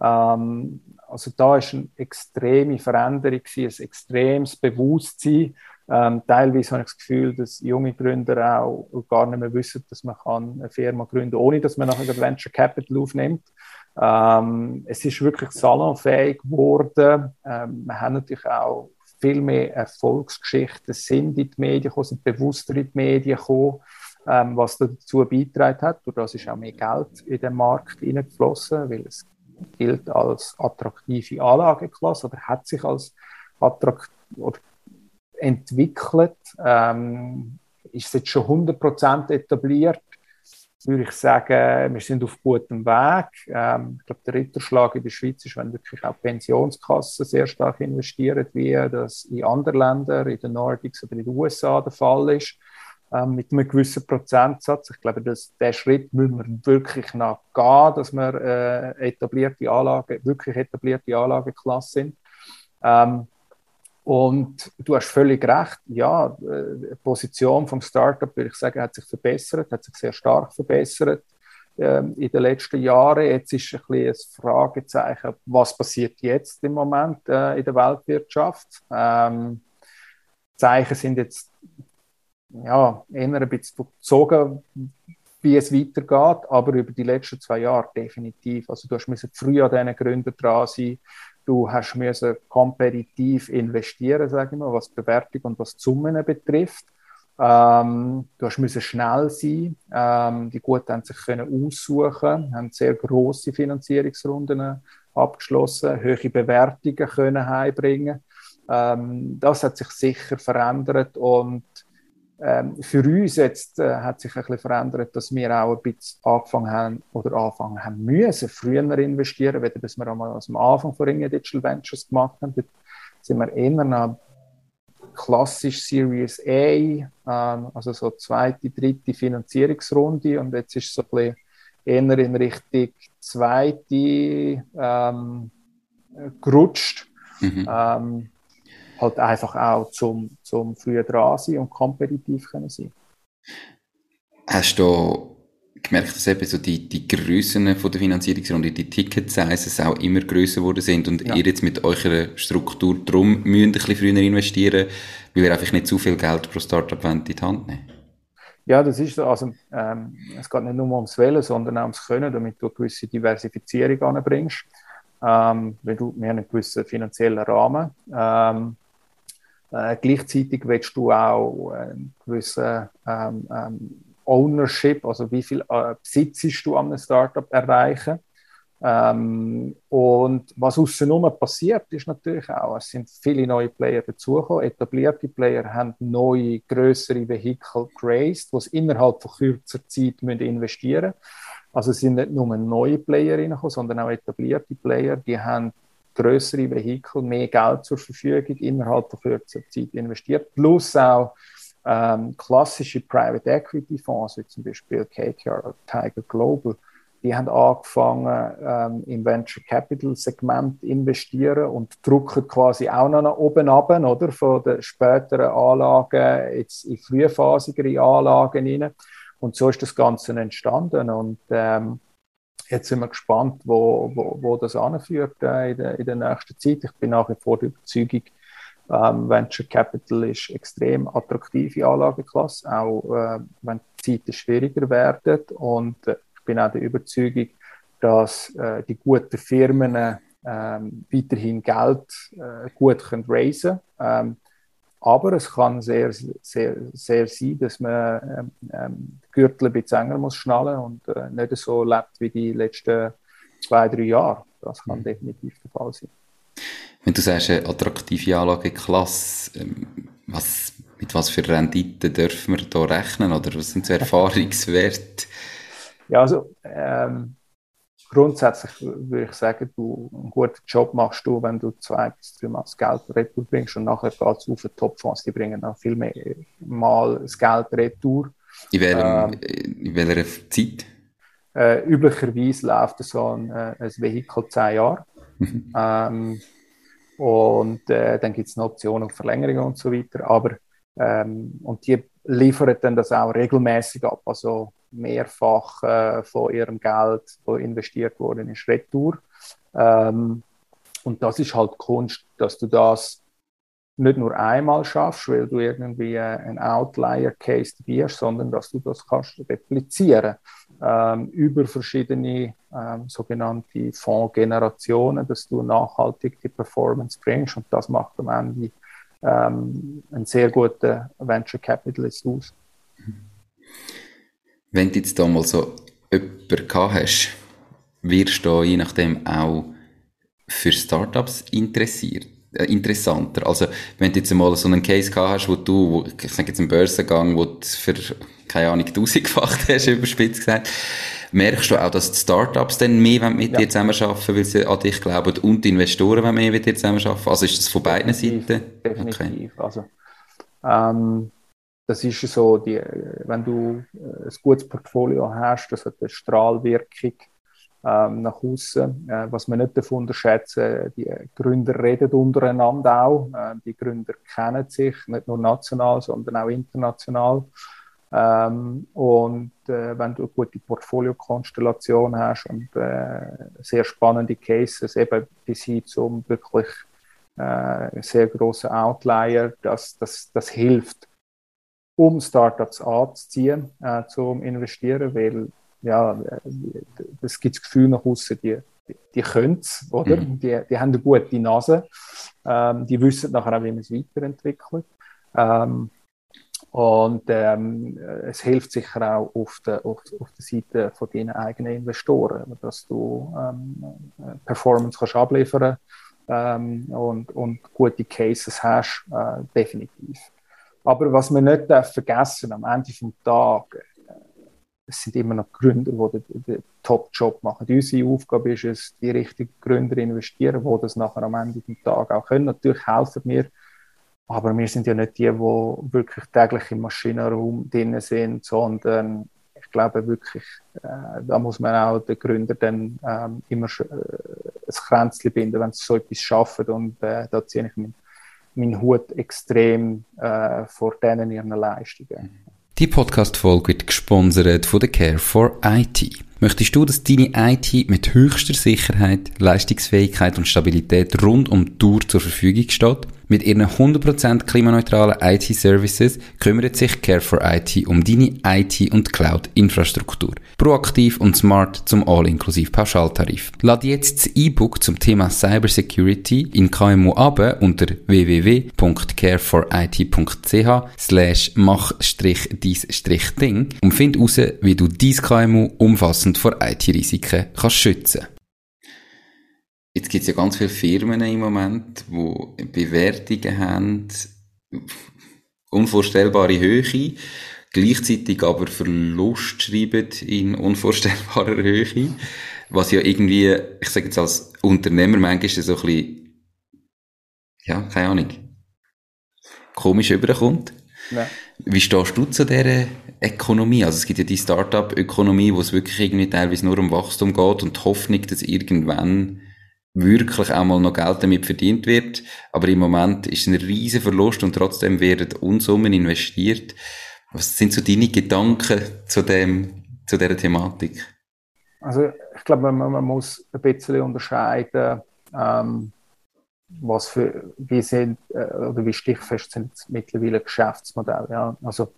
Ähm, also da ist eine extreme Veränderung, ein extremes Bewusstsein ähm, teilweise habe ich das Gefühl, dass junge Gründer auch gar nicht mehr wissen, dass man eine Firma gründen kann, ohne dass man nachher Venture Capital aufnimmt. Ähm, es ist wirklich salonfähig geworden. Ähm, wir haben natürlich auch viel mehr Erfolgsgeschichten, sind in die Medien gekommen, sind bewusster in die Medien gekommen, ähm, was dazu beigetragen hat. Das ist auch mehr Geld in den Markt hineingeflossen, weil es gilt als attraktive Anlageklasse oder hat sich als attraktiv oder entwickelt. Ähm, ist es jetzt schon 100% etabliert? Würde ich sagen, wir sind auf gutem Weg. Ähm, ich glaube, der Ritterschlag in der Schweiz ist, wenn wirklich auch Pensionskassen sehr stark investieren, wie das in anderen Ländern, in den Nordics oder in den USA der Fall ist, ähm, mit einem gewissen Prozentsatz. Ich glaube, dass der Schritt müssen wir wirklich noch gehen, dass wir äh, etablierte Anlagen, wirklich etablierte Anlageklasse sind. Ähm, und du hast völlig recht, ja, die Position vom Startup, würde ich sagen, hat sich verbessert, hat sich sehr stark verbessert ähm, in den letzten Jahren. Jetzt ist ein bisschen ein Fragezeichen, was passiert jetzt im Moment äh, in der Weltwirtschaft. Ähm, Zeichen sind jetzt ja, eher ein bisschen gezogen, wie es weitergeht, aber über die letzten zwei Jahre definitiv. Also du hast früh an diesen Gründen dran sein, Du hast müssen kompetitiv investieren, sage ich mal, was Bewertung und was Summen betrifft. Ähm, du hast müssen schnell sein. Ähm, die Guten haben sich können aussuchen, haben sehr große Finanzierungsrunden abgeschlossen, hohe Bewertungen können heimbringen. Ähm, das hat sich sicher verändert und ähm, für uns jetzt äh, hat sich ein bisschen verändert, dass wir auch ein bisschen angefangen haben oder angefangen haben müssen, früher investieren, weder dass wir einmal dem Anfang von Ringe Digital Ventures gemacht haben. Dort sind wir eher noch klassisch Series A, ähm, also so zweite, dritte Finanzierungsrunde und jetzt ist es so ein bisschen eher in Richtung zweite ähm, gerutscht. Mhm. Ähm, halt einfach auch zum, zum früher dran sein und kompetitiv können sein. Hast du gemerkt, dass eben so die, die Grössen von der Finanzierungsrunde, die Ticket-Sizes auch immer grösser geworden sind und ja. ihr jetzt mit eurer Struktur drum müsst ein bisschen früher investieren, weil ihr einfach nicht zu viel Geld pro Startup in die Hand nehmen ja, das ist so. Also, ähm, es geht nicht nur ums Wählen, sondern auch ums Können, damit du eine gewisse Diversifizierung anbringst. Ähm, wenn du mehr einen gewissen finanziellen Rahmen. Ähm, äh, gleichzeitig willst du auch einen gewissen ähm, ähm, Ownership, also wie viel äh, besitzt du an einem Startup erreichen. Ähm, und was außenrum passiert, ist natürlich auch, es sind viele neue Player dazugekommen. Etablierte Player haben neue, größere Vehikel geraced, die innerhalb von kürzer Zeit müssen investieren müssen. Also es sind nicht nur neue Player reingekommen, sondern auch etablierte Player, die haben größere Vehikel, mehr Geld zur Verfügung innerhalb von kürzer Zeit investiert, plus auch ähm, klassische Private Equity Fonds, wie zum Beispiel KKR oder Tiger Global, die haben angefangen, ähm, im Venture Capital Segment investieren und drucken quasi auch noch nach oben ab, oder? Von den späteren Anlagen jetzt in frühphasigere Anlagen rein. Und so ist das Ganze entstanden. Und ähm, jetzt sind wir gespannt, wo, wo, wo das anführt äh, in, der, in der nächsten Zeit. Ich bin nach wie vor der Überzeugung, ähm, Venture Capital ist extrem attraktive Anlageklasse, auch äh, wenn die Zeiten schwieriger werden. Und äh, ich bin auch der Überzeugung, dass äh, die guten Firmen äh, weiterhin Geld äh, gut können raisen können. Ähm, aber es kann sehr, sehr, sehr sein, dass man ähm, ähm, Gürtel ein bisschen enger muss schnallen und äh, nicht so lebt wie die letzten zwei, drei Jahre. Das kann mhm. definitiv der Fall sein. Wenn du sagst, eine attraktive Anlageklasse, ähm, was, mit was für Renditen dürfen wir da rechnen oder was sind so Erfahrungswerte? Ja, also ähm, grundsätzlich würde ich sagen, du einen guten Job machst du, wenn du zwei bis drei Mal das Geld retour bringst und nachher geht es auf die Topfonds, die bringen noch viel mehr Mal das Geld retour. In, welchem, ähm, in welcher Zeit? Äh, üblicherweise läuft so ein, äh, ein Vehikel zehn Jahre. Mhm. ähm, und äh, dann gibt es eine Option auf Verlängerung und so weiter. Aber ähm, und die liefern dann das auch regelmäßig ab. Also mehrfach äh, von ihrem Geld, das investiert worden ist, retour. Ähm, und das ist halt Kunst, dass du das nicht nur einmal schaffst, weil du irgendwie äh, ein Outlier-Case bist, sondern dass du das kannst replizieren ähm, über verschiedene ähm, sogenannte Fondsgenerationen, dass du nachhaltig die Performance bringst und das macht am Ende ähm, einen sehr guten Venture Capitalist aus. Wenn du jetzt da mal so jemanden gehabt hast, wirst du je nachdem auch für Startups interessiert, äh, interessanter. Also, wenn du jetzt mal so einen Case gehabt hast, wo du, wo, ich sage jetzt einen Börsengang, wo du für, keine Ahnung, tausendfach hast, überspitzt gesagt, merkst du auch, dass die Startups dann mehr mit ja. dir zusammenarbeiten, weil sie an dich glauben und die Investoren wollen mehr mit dir zusammenarbeiten? Also ist das von beiden Seiten? Definitiv. Okay. Also, ähm, das ist so, die, wenn du äh, ein gutes Portfolio hast, das hat eine Strahlwirkung ähm, nach außen. Äh, was man nicht davon unterschätzen, die Gründer reden untereinander auch. Äh, die Gründer kennen sich, nicht nur national, sondern auch international. Ähm, und äh, wenn du eine gute Portfoliokonstellation hast und äh, sehr spannende Cases, eben bis hin zum wirklich äh, sehr großen Outlier, das, das, das hilft um Startups anzuziehen, äh, zum Investieren, weil ja, es gibt das Gefühl nach außen, die, die, die können es, oder? Mhm. Die, die haben eine gute Nase, ähm, die wissen nachher auch, wie man es weiterentwickelt. Ähm, und ähm, es hilft sicher auch auf der, auf, auf der Seite von deinen eigenen Investoren, dass du ähm, Performance kannst abliefern ähm, und, und gute Cases hast, äh, definitiv. Aber was wir nicht vergessen am Ende des Tages, es sind immer noch Gründer, die den, den Top-Job machen. Unsere Aufgabe ist es, die richtigen Gründer investieren, die das nachher am Ende des Tages auch können. Natürlich helfen wir, aber wir sind ja nicht die, die wirklich täglich im Maschinenraum drin sind, sondern ich glaube wirklich, äh, da muss man auch den Gründer dann ähm, immer äh, ein Kränzchen binden, wenn sie so etwas schaffen. Und äh, da ziehe ich meinen mein Hut extrem äh, vor denen ihren Leistungen. Die Podcast-Folge wird gesponsert von der Care for IT. Möchtest du, dass deine IT mit höchster Sicherheit, Leistungsfähigkeit und Stabilität rund um die Tour zur Verfügung steht? Mit ihren 100% klimaneutralen IT-Services kümmert sich Care4IT um deine IT- und Cloud-Infrastruktur. Proaktiv und smart zum All-inklusiv Pauschaltarif. Lade jetzt das E-Book zum Thema Cybersecurity in KMU ab unter www.care4it.ch slash mach-dies-ding und find heraus, wie du dein KMU umfassend vor IT-Risiken kannst schützen Jetzt gibt es ja ganz viele Firmen im Moment, die Bewertungen haben, unvorstellbare Höhe, gleichzeitig aber Verlust schreiben in unvorstellbarer Höhe, was ja irgendwie, ich sage jetzt als Unternehmer manchmal so ein bisschen, ja, keine Ahnung, komisch überkommt. Ja. Wie stehst du zu dieser Ökonomie? Also es gibt ja die Start-up-Ökonomie, wo es wirklich irgendwie teilweise nur um Wachstum geht und die Hoffnung, dass irgendwann wirklich auch mal noch Geld damit verdient wird. Aber im Moment ist ein riesen Verlust und trotzdem werden Unsummen investiert. Was sind so deine Gedanken zu dem, zu dieser Thematik? Also ich glaube, man, man muss ein bisschen unterscheiden, ähm, was für, wie sind äh, oder wie stichfest sind mittlerweile Geschäftsmodelle. Ja? Also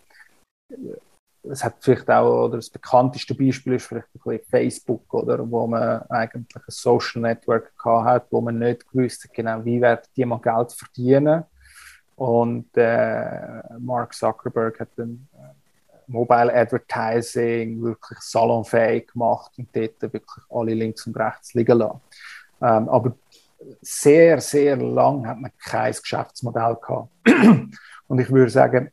es hat vielleicht auch, oder das bekannteste Beispiel ist vielleicht Facebook, oder, wo man eigentlich ein Social Network hat, wo man nicht gewusst hat, genau, wie werden die mal Geld verdienen. Und äh, Mark Zuckerberg hat dann äh, Mobile Advertising wirklich salonfähig gemacht und dort wirklich alle links und rechts liegen lassen. Ähm, aber sehr, sehr lang hat man kein Geschäftsmodell gehabt. und ich würde sagen,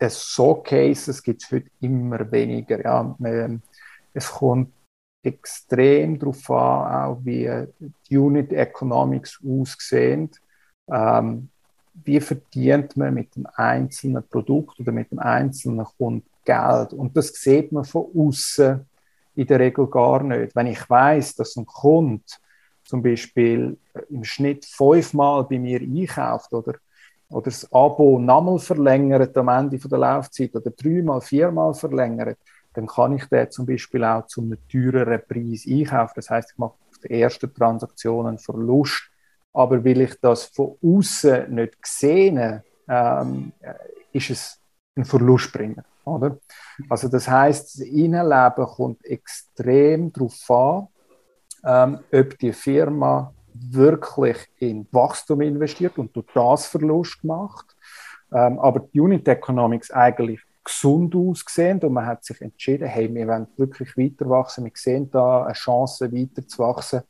so Cases gibt es heute immer weniger. Ja. Es kommt extrem darauf an, auch wie die Unit Economics aussehen. Ähm, wie verdient man mit dem einzelnen Produkt oder mit dem einzelnen Kunden Geld? Und das sieht man von außen in der Regel gar nicht. Wenn ich weiß, dass ein Kunde zum Beispiel im Schnitt fünfmal bei mir einkauft oder oder das Abo nochmal verlängert am Ende der Laufzeit oder dreimal, viermal verlängert, dann kann ich den zum Beispiel auch zu einem teureren Preis einkaufen. Das heißt, ich mache auf der ersten Transaktion einen Verlust. Aber weil ich das von außen nicht sehe, ähm, ist es ein Verlustbringer. Oder? Also das heißt, das Innenleben kommt extrem darauf an, ähm, ob die Firma wirklich in Wachstum investiert und durch das Verlust gemacht. Ähm, aber die Unit Economics eigentlich gesund ausgesehen und man hat sich entschieden, hey, wir wollen wirklich weiter wachsen, wir sehen da eine Chance, weiter zu wachsen.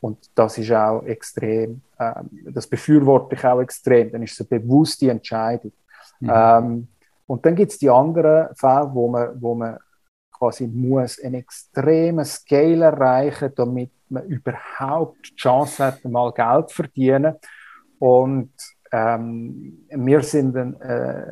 Und das ist auch extrem, ähm, das befürworte ich auch extrem, dann ist es eine bewusste Entscheidung. Mhm. Ähm, und dann gibt es die anderen Fälle, wo man, wo man quasi muss einen extremen Scale erreichen, damit man überhaupt die Chance hat, mal Geld zu verdienen. Und ähm, wir sind ein, äh,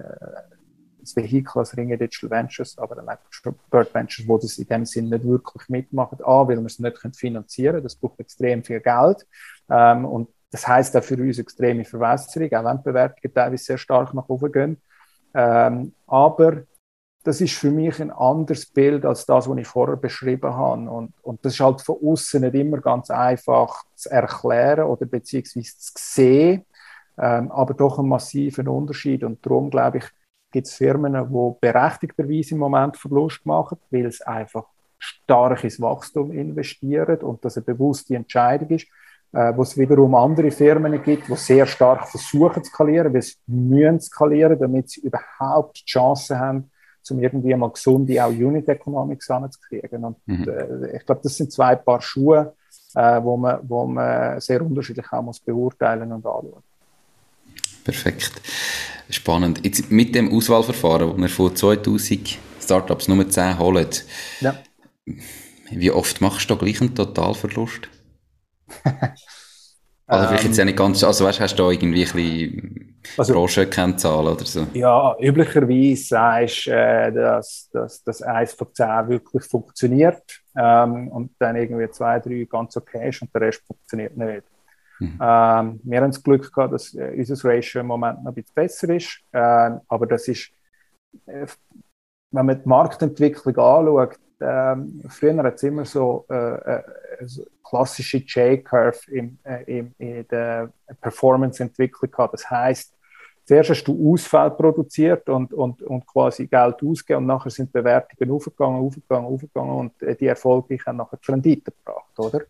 das Vehikel als Ringe Digital Ventures, aber dann schon Bird Ventures, wo das in dem Sinne nicht wirklich mitmachen. A, weil wir es nicht finanzieren können, das braucht extrem viel Geld. Ähm, und das heißt auch für uns extreme Verwässerung, auch wenn die Bewertungen teilweise sehr stark nach oben gehen. Ähm, aber das ist für mich ein anderes Bild als das, was ich vorher beschrieben habe. Und, und das ist halt von außen nicht immer ganz einfach zu erklären oder beziehungsweise zu sehen, ähm, aber doch ein massiven Unterschied. Und darum, glaube ich, gibt es Firmen, die berechtigterweise im Moment Verlust machen, weil es einfach stark ins Wachstum investieren und das eine bewusste Entscheidung ist. Äh, wo es wiederum andere Firmen gibt, die sehr stark versuchen zu skalieren, weil sie müssen skalieren, damit sie überhaupt die Chance haben, um irgendwie mal gesunde auch Unit Economics anzukriegen. Und mhm. äh, ich glaube, das sind zwei Paar Schuhe, äh, wo, man, wo man sehr unterschiedlich auch muss beurteilen und anschauen. Perfekt. Spannend. Jetzt mit dem Auswahlverfahren, wo wir von 2000 Startups nur 10 holen, ja. wie oft machst du da gleich einen Totalverlust? Also vielleicht jetzt ja nicht ganz, also weißt, hast du da irgendwie ein bisschen also, Branchenkennzahlen oder so? Ja, üblicherweise sagst du, äh, dass, dass, dass eins von zehn wirklich funktioniert ähm, und dann irgendwie zwei, drei ganz okay ist und der Rest funktioniert nicht. Mhm. Ähm, wir haben das Glück gehabt, dass äh, unser Ratio im Moment noch ein bisschen besser ist, äh, aber das ist, äh, wenn man die Marktentwicklung anschaut, ähm, früher hat es immer so, äh, so klassische J-Curve in, äh, in, in der Performance-Entwicklung gehabt. Das heißt, zuerst hast du Ausfall produziert und, und, und quasi Geld ausgegeben und nachher sind Bewertungen aufgegangen, aufgegangen, aufgegangen und äh, die Erfolge haben nachher die Rendite gebracht, oder?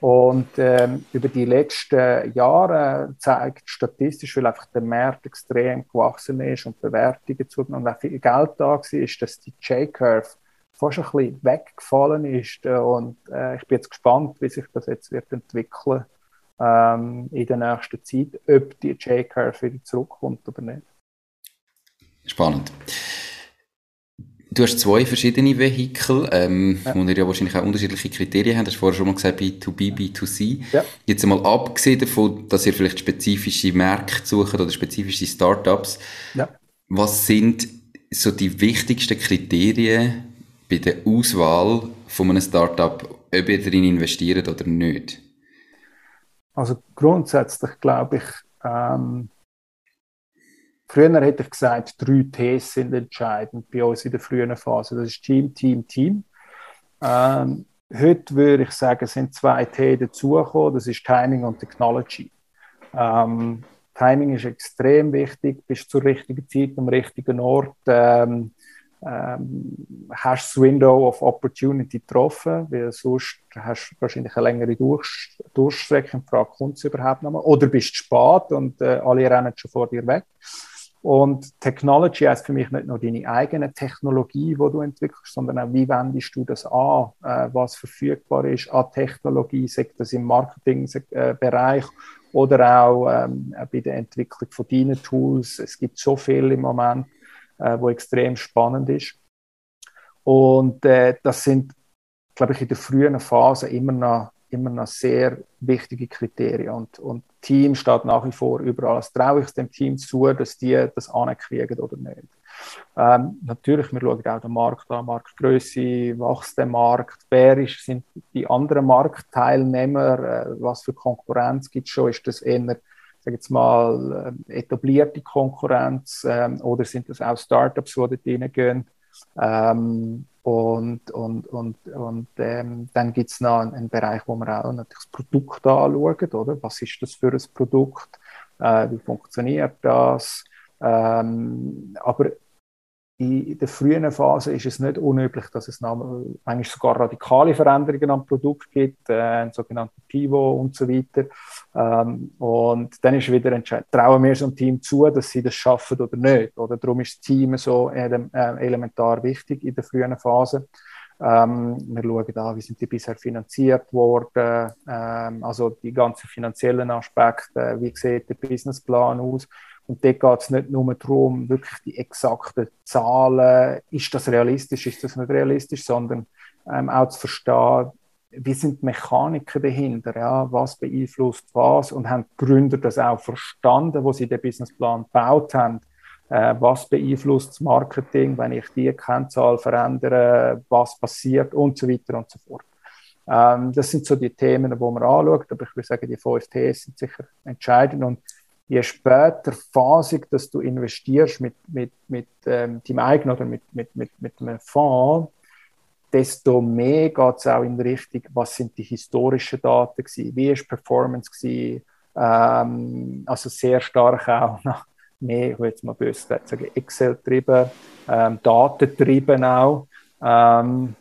Und ähm, über die letzten Jahre zeigt statistisch, weil einfach der Markt extrem gewachsen ist und Bewertungen zugenommen und auch viel Geld da war, ist, dass die J-Curve fast ein bisschen weggefallen ist. Äh, und äh, ich bin jetzt gespannt, wie sich das jetzt wird entwickeln ähm, in der nächsten Zeit, ob die J-Curve wieder zurückkommt oder nicht. Spannend. Du hast zwei verschiedene Vehikel, ähm, ja. wo ihr ja wahrscheinlich auch unterschiedliche Kriterien habt. Du hast vorher schon mal gesagt, B2B, B2C. Ja. Jetzt einmal abgesehen davon, dass ihr vielleicht spezifische Märkte sucht oder spezifische Startups. Ja. Was sind so die wichtigsten Kriterien, bei der Auswahl von einem Startup, ob ihr darin investiert oder nicht? Also grundsätzlich glaube ich, ähm, früher hätte ich gesagt, drei Ts sind entscheidend bei uns in der frühen Phase. Das ist Team, Team, Team. Ähm, heute würde ich sagen, sind zwei T dazugekommen. Das ist Timing und Technology. Ähm, Timing ist extrem wichtig. Bist zur richtigen Zeit am richtigen Ort. Ähm, ähm, hast das Window of Opportunity getroffen, weil sonst hast du wahrscheinlich eine längere Durch Durchstrecke und fragst, kommt es überhaupt noch mal? Oder bist du spät und äh, alle rennen schon vor dir weg. Und Technology heißt für mich nicht nur deine eigene Technologie, die du entwickelst, sondern auch, wie wendest du das an, äh, was verfügbar ist an Technologie, sei das im Marketingbereich äh, oder auch ähm, bei der Entwicklung von deinen Tools. Es gibt so viel im Moment äh, wo extrem spannend ist. Und äh, das sind, glaube ich, in der frühen Phase immer noch, immer noch sehr wichtige Kriterien. Und, und Team steht nach wie vor überall. Das traue ich dem Team zu, dass die das ankriegen oder nicht. Ähm, natürlich, wir schauen auch den Markt an, Marktgröße, wächst der Markt, wer ist, sind die anderen Marktteilnehmer, äh, was für Konkurrenz gibt es schon, ist das eher sage jetzt mal, ähm, etablierte Konkurrenz ähm, oder sind das auch Startups, die dort reingehen? Ähm, und und, und, und ähm, dann gibt es noch einen, einen, Bereich, wo wir auch natürlich das Produkt anschauen, oder? Was ist das für ein Produkt? Äh, wie funktioniert das? Ähm, aber in der frühen Phase ist es nicht unüblich, dass es manchmal sogar radikale Veränderungen am Produkt gibt, äh, ein sogenannten Pivot und so weiter. Ähm, und dann ist wieder entscheidend, trauen wir so einem Team zu, dass sie das schaffen oder nicht. Oder darum ist das Team so äh, elementar wichtig in der frühen Phase. Ähm, wir schauen da, wie sind die bisher finanziert worden, ähm, also die ganzen finanziellen Aspekte, wie sieht der Businessplan aus und dort geht es nicht nur darum, wirklich die exakten Zahlen, ist das realistisch, ist das nicht realistisch, sondern ähm, auch zu verstehen, wie sind die Mechaniken dahinter, ja, was beeinflusst was und haben die Gründer das auch verstanden, wo sie den Businessplan gebaut haben, äh, was beeinflusst das Marketing, wenn ich die Kennzahl verändere, was passiert und so weiter und so fort. Ähm, das sind so die Themen, die man anschaut, aber ich würde sagen, die fünf Ts sind sicher entscheidend und je später phasig, dass du investierst mit, mit, mit ähm, deinem eigenen oder mit, mit, mit, mit einem Fonds, desto mehr geht es auch in Richtung, was sind die historischen Daten gewesen, wie ist Performance gewesen, ähm, also sehr stark auch nach mehr, ich will jetzt mal böse sagen, Excel-trieben, ähm, Datentrieben auch. Ähm,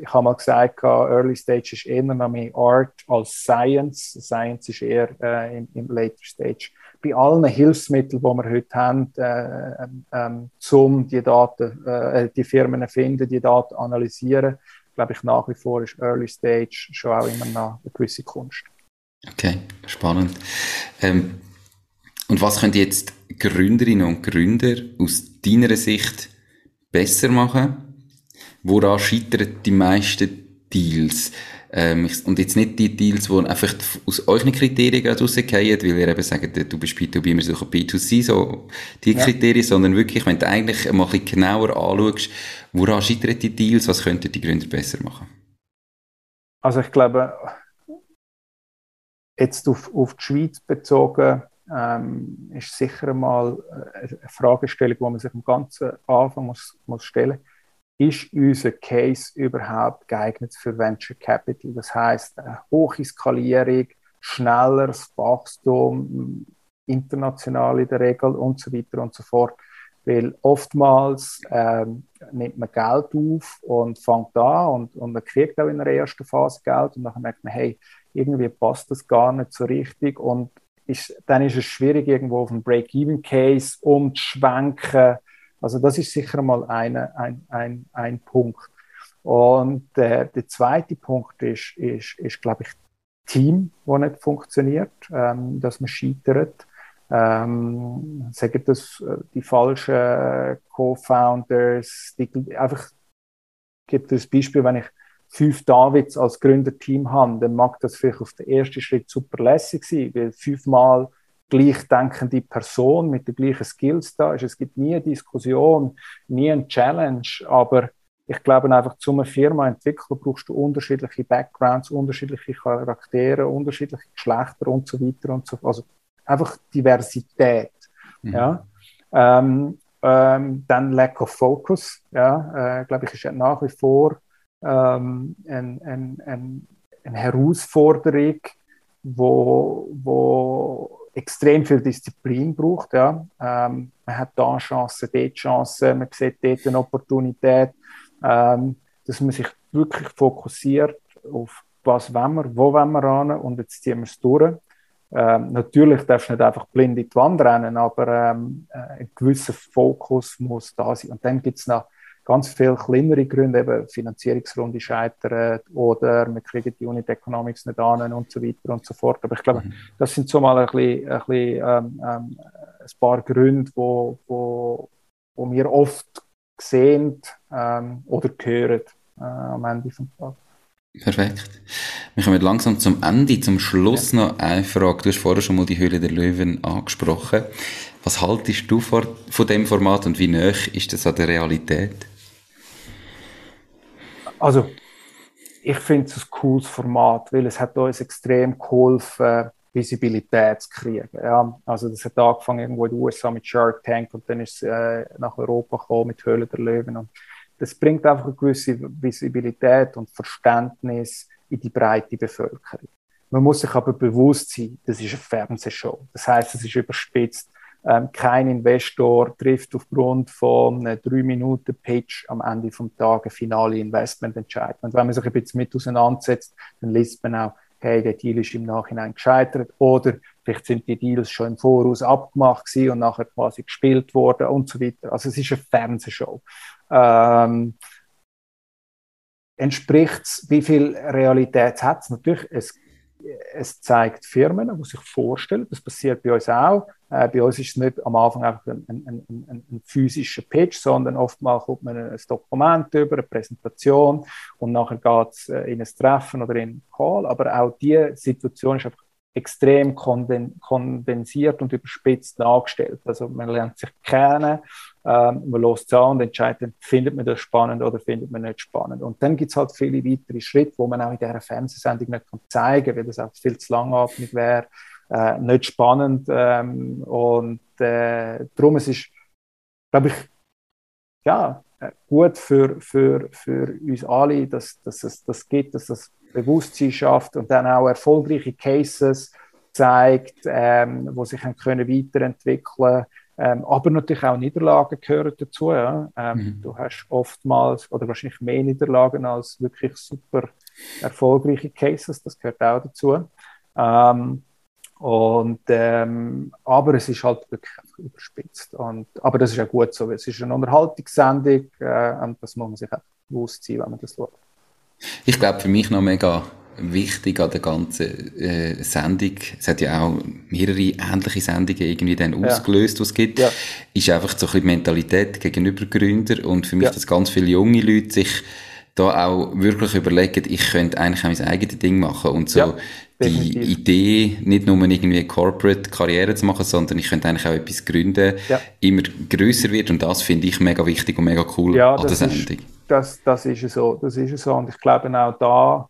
ich habe mal gesagt, Early Stage ist eher noch mehr Art als Science. Science ist eher äh, im, im Later Stage bei allen Hilfsmitteln, die wir heute haben, äh, ähm, um die Daten, äh, die Firmen finden, die Daten analysieren, glaube ich, nach wie vor ist Early Stage schon auch immer noch eine gewisse Kunst. Okay, spannend. Ähm, Und was können jetzt Gründerinnen und Gründer aus deiner Sicht besser machen? Woran scheitern die meisten Deals? Ähm, und jetzt nicht die Deals, die einfach aus euren Kriterien gerade rausgehen, weil ihr eben sagt, du bist B2B, wir suchen B2C, so die ja. Kriterien, sondern wirklich, wenn du eigentlich mal ein bisschen genauer anschaust, woran scheitern die Deals, was könnten die Gründer besser machen? Also ich glaube, jetzt auf, auf die Schweiz bezogen, ähm, ist sicher mal eine Fragestellung, die man sich am ganzen Anfang muss, muss stellen muss ist unser Case überhaupt geeignet für Venture Capital? Das heißt, hohe Skalierung, schnelleres Wachstum, international in der Regel und so weiter und so fort. Weil oftmals ähm, nimmt man Geld auf und fängt an und, und man kriegt auch in der ersten Phase Geld und dann merkt man, hey, irgendwie passt das gar nicht so richtig und ist, dann ist es schwierig, irgendwo auf einen Break-Even-Case umzuschwenken also das ist sicher mal eine, ein, ein, ein Punkt. Und äh, der zweite Punkt ist, ist, ist glaube ich, Team, das nicht funktioniert, ähm, dass man scheitert. Ähm, sagen das äh, die falschen Co-Founders, einfach gibt es Beispiel, wenn ich fünf Davids als Gründerteam habe, dann mag das vielleicht auf den ersten Schritt super lässig sein, weil fünfmal gleichdenkende Person mit den gleichen Skills da ist. Es gibt nie eine Diskussion, nie eine Challenge, aber ich glaube einfach, zu einer Firma entwickeln brauchst du unterschiedliche Backgrounds, unterschiedliche Charaktere, unterschiedliche Geschlechter und so weiter und so fort. Also einfach Diversität. Mhm. Ja. Ähm, ähm, dann Lack of Focus, ja, äh, glaube ich, ist nach wie vor ähm, eine ein, ein, ein Herausforderung, wo, wo extrem viel Disziplin braucht. Ja. Ähm, man hat da Chancen, dort Chancen, man sieht dort eine Opportunität, ähm, dass man sich wirklich fokussiert auf was wollen wir, wo wollen wir ran und jetzt ziehen wir es durch. Ähm, natürlich darfst du nicht einfach blind in die Wand rennen, aber ähm, äh, ein gewisser Fokus muss da sein. Und dann gibt es noch ganz viele kleinere Gründe, eben Finanzierungsrunde scheitern oder wir kriegen die Unit Economics nicht an und so weiter und so fort. Aber ich glaube, mhm. das sind so mal ein, bisschen, ein, bisschen, ähm, ähm, ein paar Gründe, wo, wo, wo wir oft sehen ähm, oder hören äh, am Ende des Tages. Perfekt. Wir kommen langsam zum Ende. Zum Schluss noch eine Frage. Du hast vorher schon mal die Höhle der Löwen angesprochen. Was haltest du vor, von dem Format und wie nah ist das an der Realität? Also, ich finde es ein cooles Format, weil es hat uns extrem geholfen, Visibilität zu kriegen. Ja, also das hat angefangen irgendwo in den USA mit Shark Tank und dann ist es äh, nach Europa gekommen mit Höhle der Löwen. Und das bringt einfach eine gewisse Visibilität und Verständnis in die breite Bevölkerung. Man muss sich aber bewusst sein, das ist eine Fernsehshow. Das heißt, es ist überspitzt ähm, kein Investor trifft aufgrund von einem drei Minuten Pitch am Ende vom Tag eine finale Investmententscheidung. Und wenn man sich ein bisschen mit auseinandersetzt, dann liest man auch, hey, der Deal ist im Nachhinein gescheitert oder vielleicht sind die Deals schon im Voraus abgemacht gewesen und nachher quasi gespielt worden und so weiter. Also es ist eine Fernsehshow. Ähm, entspricht wie viel Realität hat es? Natürlich, es es zeigt Firmen, die sich vorstellen, das passiert bei uns auch. Äh, bei uns ist es nicht am Anfang einfach ein, ein, ein, ein physischer Pitch, sondern oftmals kommt man ein Dokument über, eine Präsentation und nachher geht es äh, in ein Treffen oder in einen Call. Aber auch diese Situation ist einfach extrem kondensiert und überspitzt dargestellt. Also man lernt sich kennen, ähm, man lässt es an und entscheidet, findet man das spannend oder findet man nicht spannend. Und dann gibt es halt viele weitere Schritte, wo man auch in dieser Fernsehsendung nicht kann zeigen kann, weil das auch viel zu langatmig wäre, äh, nicht spannend. Ähm, und äh, darum es ist glaube ich, ja, äh, gut für, für, für uns alle, dass, dass es das gibt, dass das Bewusstsein schafft und dann auch erfolgreiche Cases zeigt, ähm, wo sich können weiterentwickeln ähm, aber natürlich auch Niederlagen gehören dazu. Ja. Ähm, mhm. Du hast oftmals oder wahrscheinlich mehr Niederlagen als wirklich super erfolgreiche Cases, das gehört auch dazu. Ähm, und, ähm, aber es ist halt wirklich überspitzt. Und, aber das ist ja gut so, es ist eine Unterhaltungssendung äh, und das muss man sich auch bewusst sein, wenn man das schaut. Ich glaube, für mich noch mega wichtig an der ganzen äh, Sendung, es hat ja auch mehrere ähnliche Sendungen irgendwie dann ja. ausgelöst, was es gibt, ja. ist einfach so ein bisschen Mentalität gegenüber Gründer und für mich, ja. dass ganz viele junge Leute sich da auch wirklich überlegen, ich könnte eigentlich auch mein eigenes Ding machen und so ja, die Idee, nicht nur irgendwie Corporate Karriere zu machen, sondern ich könnte eigentlich auch etwas gründen, ja. immer größer wird und das finde ich mega wichtig und mega cool ja, an der Sendung. Ist, das, das ist so, das ist so und ich glaube auch da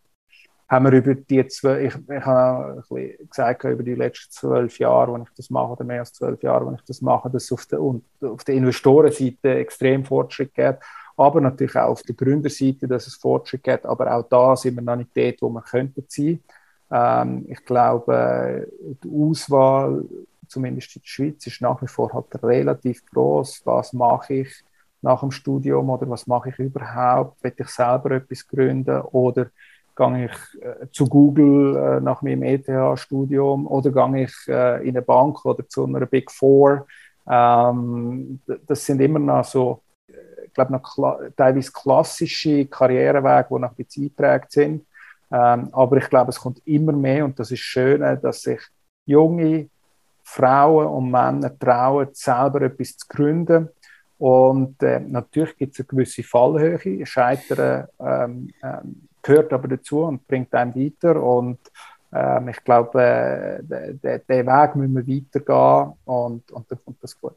haben wir über die zwei, ich, ich habe auch ein gesagt, über die letzten zwölf Jahre, wenn ich das mache, oder mehr als zwölf Jahre, wenn ich das mache, dass es auf der, auf der Investorenseite extrem Fortschritt gibt aber natürlich auch auf der Gründerseite, dass es Fortschritt gibt. Aber auch da sind wir noch nicht dort, wo wir könnten sein. Ähm, ich glaube, die Auswahl, zumindest in der Schweiz, ist nach wie vor halt relativ groß. Was mache ich nach dem Studium oder was mache ich überhaupt? Will ich selber etwas gründen oder gehe ich äh, zu Google äh, nach meinem ETH-Studium oder gehe ich äh, in eine Bank oder zu einer Big Four? Ähm, das sind immer noch so ich glaube, noch kla teilweise klassische Karrierewege, die noch ein bisschen eingeprägt sind. Ähm, aber ich glaube, es kommt immer mehr und das ist schön, dass sich junge Frauen und Männer trauen, selber etwas zu gründen. Und äh, natürlich gibt es eine gewisse Fallhöhe. Scheitern ähm, ähm, gehört aber dazu und bringt einen weiter. Und ähm, ich glaube, äh, den Weg müssen wir weitergehen und, und dann kommt das gut.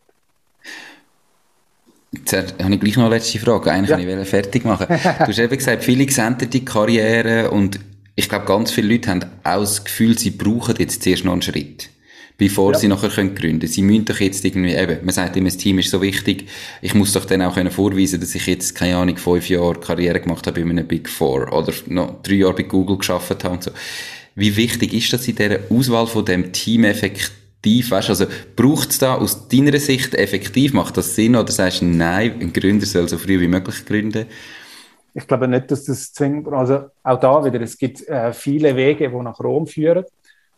Jetzt habe ich gleich noch eine letzte Frage. Eigentlich ja. wollte ich fertig machen. Du hast eben gesagt, viele sehen die Karriere und ich glaube, ganz viele Leute haben auch das Gefühl, sie brauchen jetzt zuerst noch einen Schritt, bevor ja. sie nachher können gründen Sie müssen doch jetzt irgendwie, eben, man sagt immer, das Team ist so wichtig, ich muss doch dann auch können vorweisen, dass ich jetzt, keine Ahnung, fünf Jahre Karriere gemacht habe bei einem Big Four oder noch drei Jahre bei Google geschafft habe und so. Wie wichtig ist das in dieser Auswahl von dem Team effektiv effektiv? Weißt, also braucht es da aus deiner Sicht effektiv? Macht das Sinn oder sagst du, nein, ein Gründer soll so früh wie möglich gründen? Ich glaube nicht, dass das zwingend, also auch da wieder, es gibt äh, viele Wege, die nach Rom führen.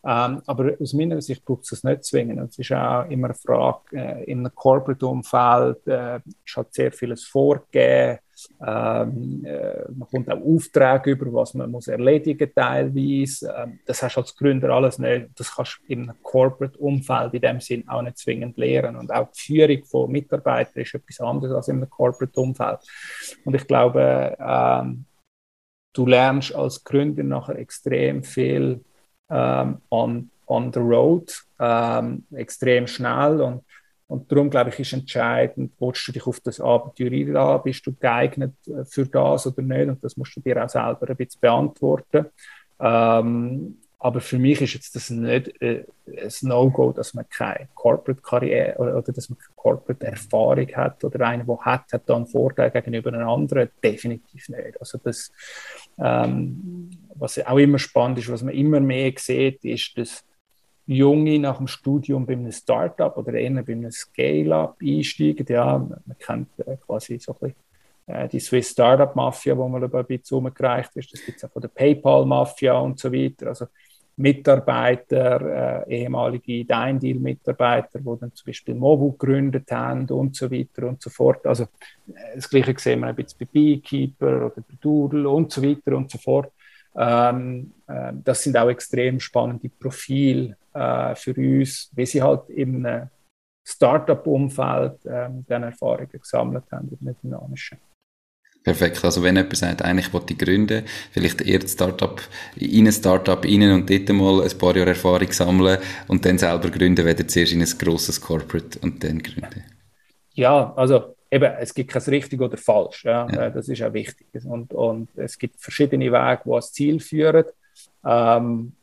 Ähm, aber aus meiner Sicht braucht es nicht zwingend. Es ist auch immer eine Frage, äh, in einem Corporate-Umfeld äh, halt sehr vieles vorgegeben. Ähm, äh, man kommt auch Aufträge über, was man muss erledigen teilweise. Ähm, das hast du als Gründer alles nicht. Das kannst du einem Corporate-Umfeld in dem Sinn auch nicht zwingend lernen. Und auch die Führung von Mitarbeitern ist etwas anderes als einem Corporate-Umfeld. Und ich glaube, ähm, du lernst als Gründer nachher extrem viel ähm, on, on the road, ähm, extrem schnell. Und, und darum, glaube ich, ist entscheidend, willst du dich auf das Abenteuer einladen, bist du geeignet äh, für das oder nicht? Und das musst du dir auch selber ein bisschen beantworten. Ähm, aber für mich ist jetzt das nicht äh, ein No-Go, dass man keine Corporate-Karriere oder, oder, dass man keine Corporate-Erfahrung hat oder einer, der hat, hat da einen Vorteil gegenüber einem anderen. Definitiv nicht. Also das, ähm, was auch immer spannend ist, was man immer mehr sieht, ist, dass Junge nach dem Studium bei einem Startup oder eher bei einem Scale-Up einsteigen. Ja, man kennt äh, quasi so ein bisschen äh, die Swiss Startup Mafia, wo man ein bisschen umgereicht ist. Das gibt es auch von der PayPal Mafia und so weiter. Also Mitarbeiter, äh, ehemalige Dein Deal Mitarbeiter, die dann zum Beispiel Mobu gegründet haben und so weiter und so fort. Also äh, das Gleiche sehen wir ein bisschen bei Beekeeper oder bei Doodle und so weiter und so fort. Ähm, äh, das sind auch extrem spannende Profile äh, für uns, wie sie halt im Startup-Umfeld äh, dann Erfahrungen gesammelt haben in der dynamischen. Perfekt. Also wenn jemand sagt, eigentlich wollte ich gründen, vielleicht eher ein Startup, in ein Startup rein und dort mal ein paar Jahre Erfahrung sammeln und dann selber gründen, weder zuerst in ein grosses Corporate und dann gründen. Ja, also eben, es gibt kein richtig oder falsch. Ja? ja. Äh, das ist auch wichtig. Und, und es gibt verschiedene Wege, die ans Ziel führen. Ähm,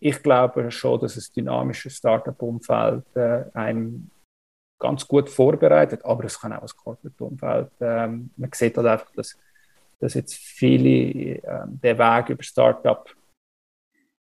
ich glaube schon, dass das dynamische Startup-Umfeld äh, einem ganz gut vorbereitet, aber es kann auch das Corporate-Umfeld. Ähm, man sieht halt einfach, dass, dass jetzt viele ähm, den Weg über Startup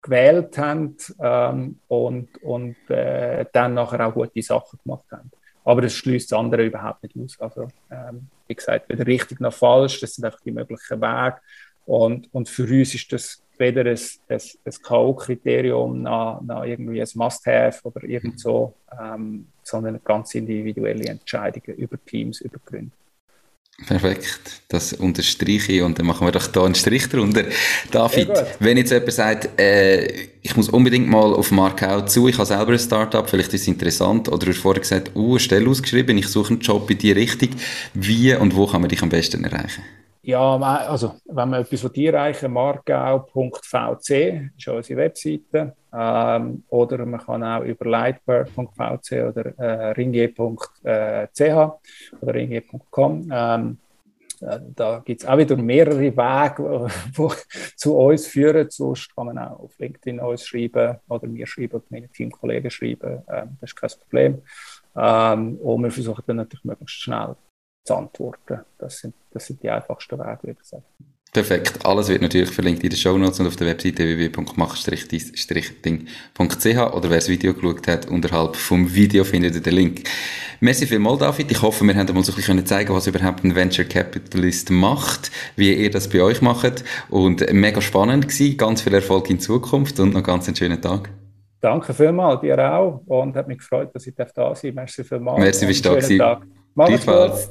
gewählt haben ähm, und, und äh, dann nachher auch gute Sachen gemacht haben. Aber das schließt das andere überhaupt nicht aus. Also, ähm, wie gesagt, weder richtig noch falsch, das sind einfach die möglichen Wege. Und, und für uns ist das weder ein, ein, ein K.O.-Kriterium noch, noch irgendwie ein Must-Have oder irgend so, ähm, sondern ganz individuelle Entscheidungen über Teams, über Gründe. Perfekt. Das unterstreiche ich und dann machen wir doch da einen Strich drunter. David, wenn jetzt jemand sagt, äh, ich muss unbedingt mal auf Markau zu, ich habe selber ein Startup, vielleicht ist es interessant, oder du hast vorher gesagt, uh, eine Stelle ausgeschrieben, ich suche einen Job in die Richtung. Wie und wo kann man dich am besten erreichen? Ja, also wenn man etwas von dir erreichen, markau.vc ist unsere Webseite. Ähm, oder man kann auch über lightbird.vc oder äh, ringier.ch oder ringier.com. Ähm, äh, da gibt es auch wieder mehrere Wege, die zu uns führen. Sonst kann man auch auf LinkedIn uns schreiben oder mir schreiben oder meine Teamkollegen schreiben. Ähm, das ist kein Problem. Ähm, und wir versuchen dann natürlich möglichst schnell zu antworten. Das sind, das sind die einfachsten Wege, würde ich sagen. Perfekt. Alles wird natürlich verlinkt in den Show Notes und auf der Webseite www.mach-ding.ch oder wer das Video geschaut hat, unterhalb vom Video findet ihr den Link. Merci vielmals, David. Ich hoffe, wir haben mal so ein bisschen zeigen was überhaupt ein Venture Capitalist macht, wie ihr das bei euch macht und mega spannend gewesen. Ganz viel Erfolg in Zukunft und noch ganz einen schönen Tag. Danke vielmals, dir auch und hat mich gefreut, dass ich da sein darf. Merci vielmals. Merci, bist du da gewesen. Gleichfalls.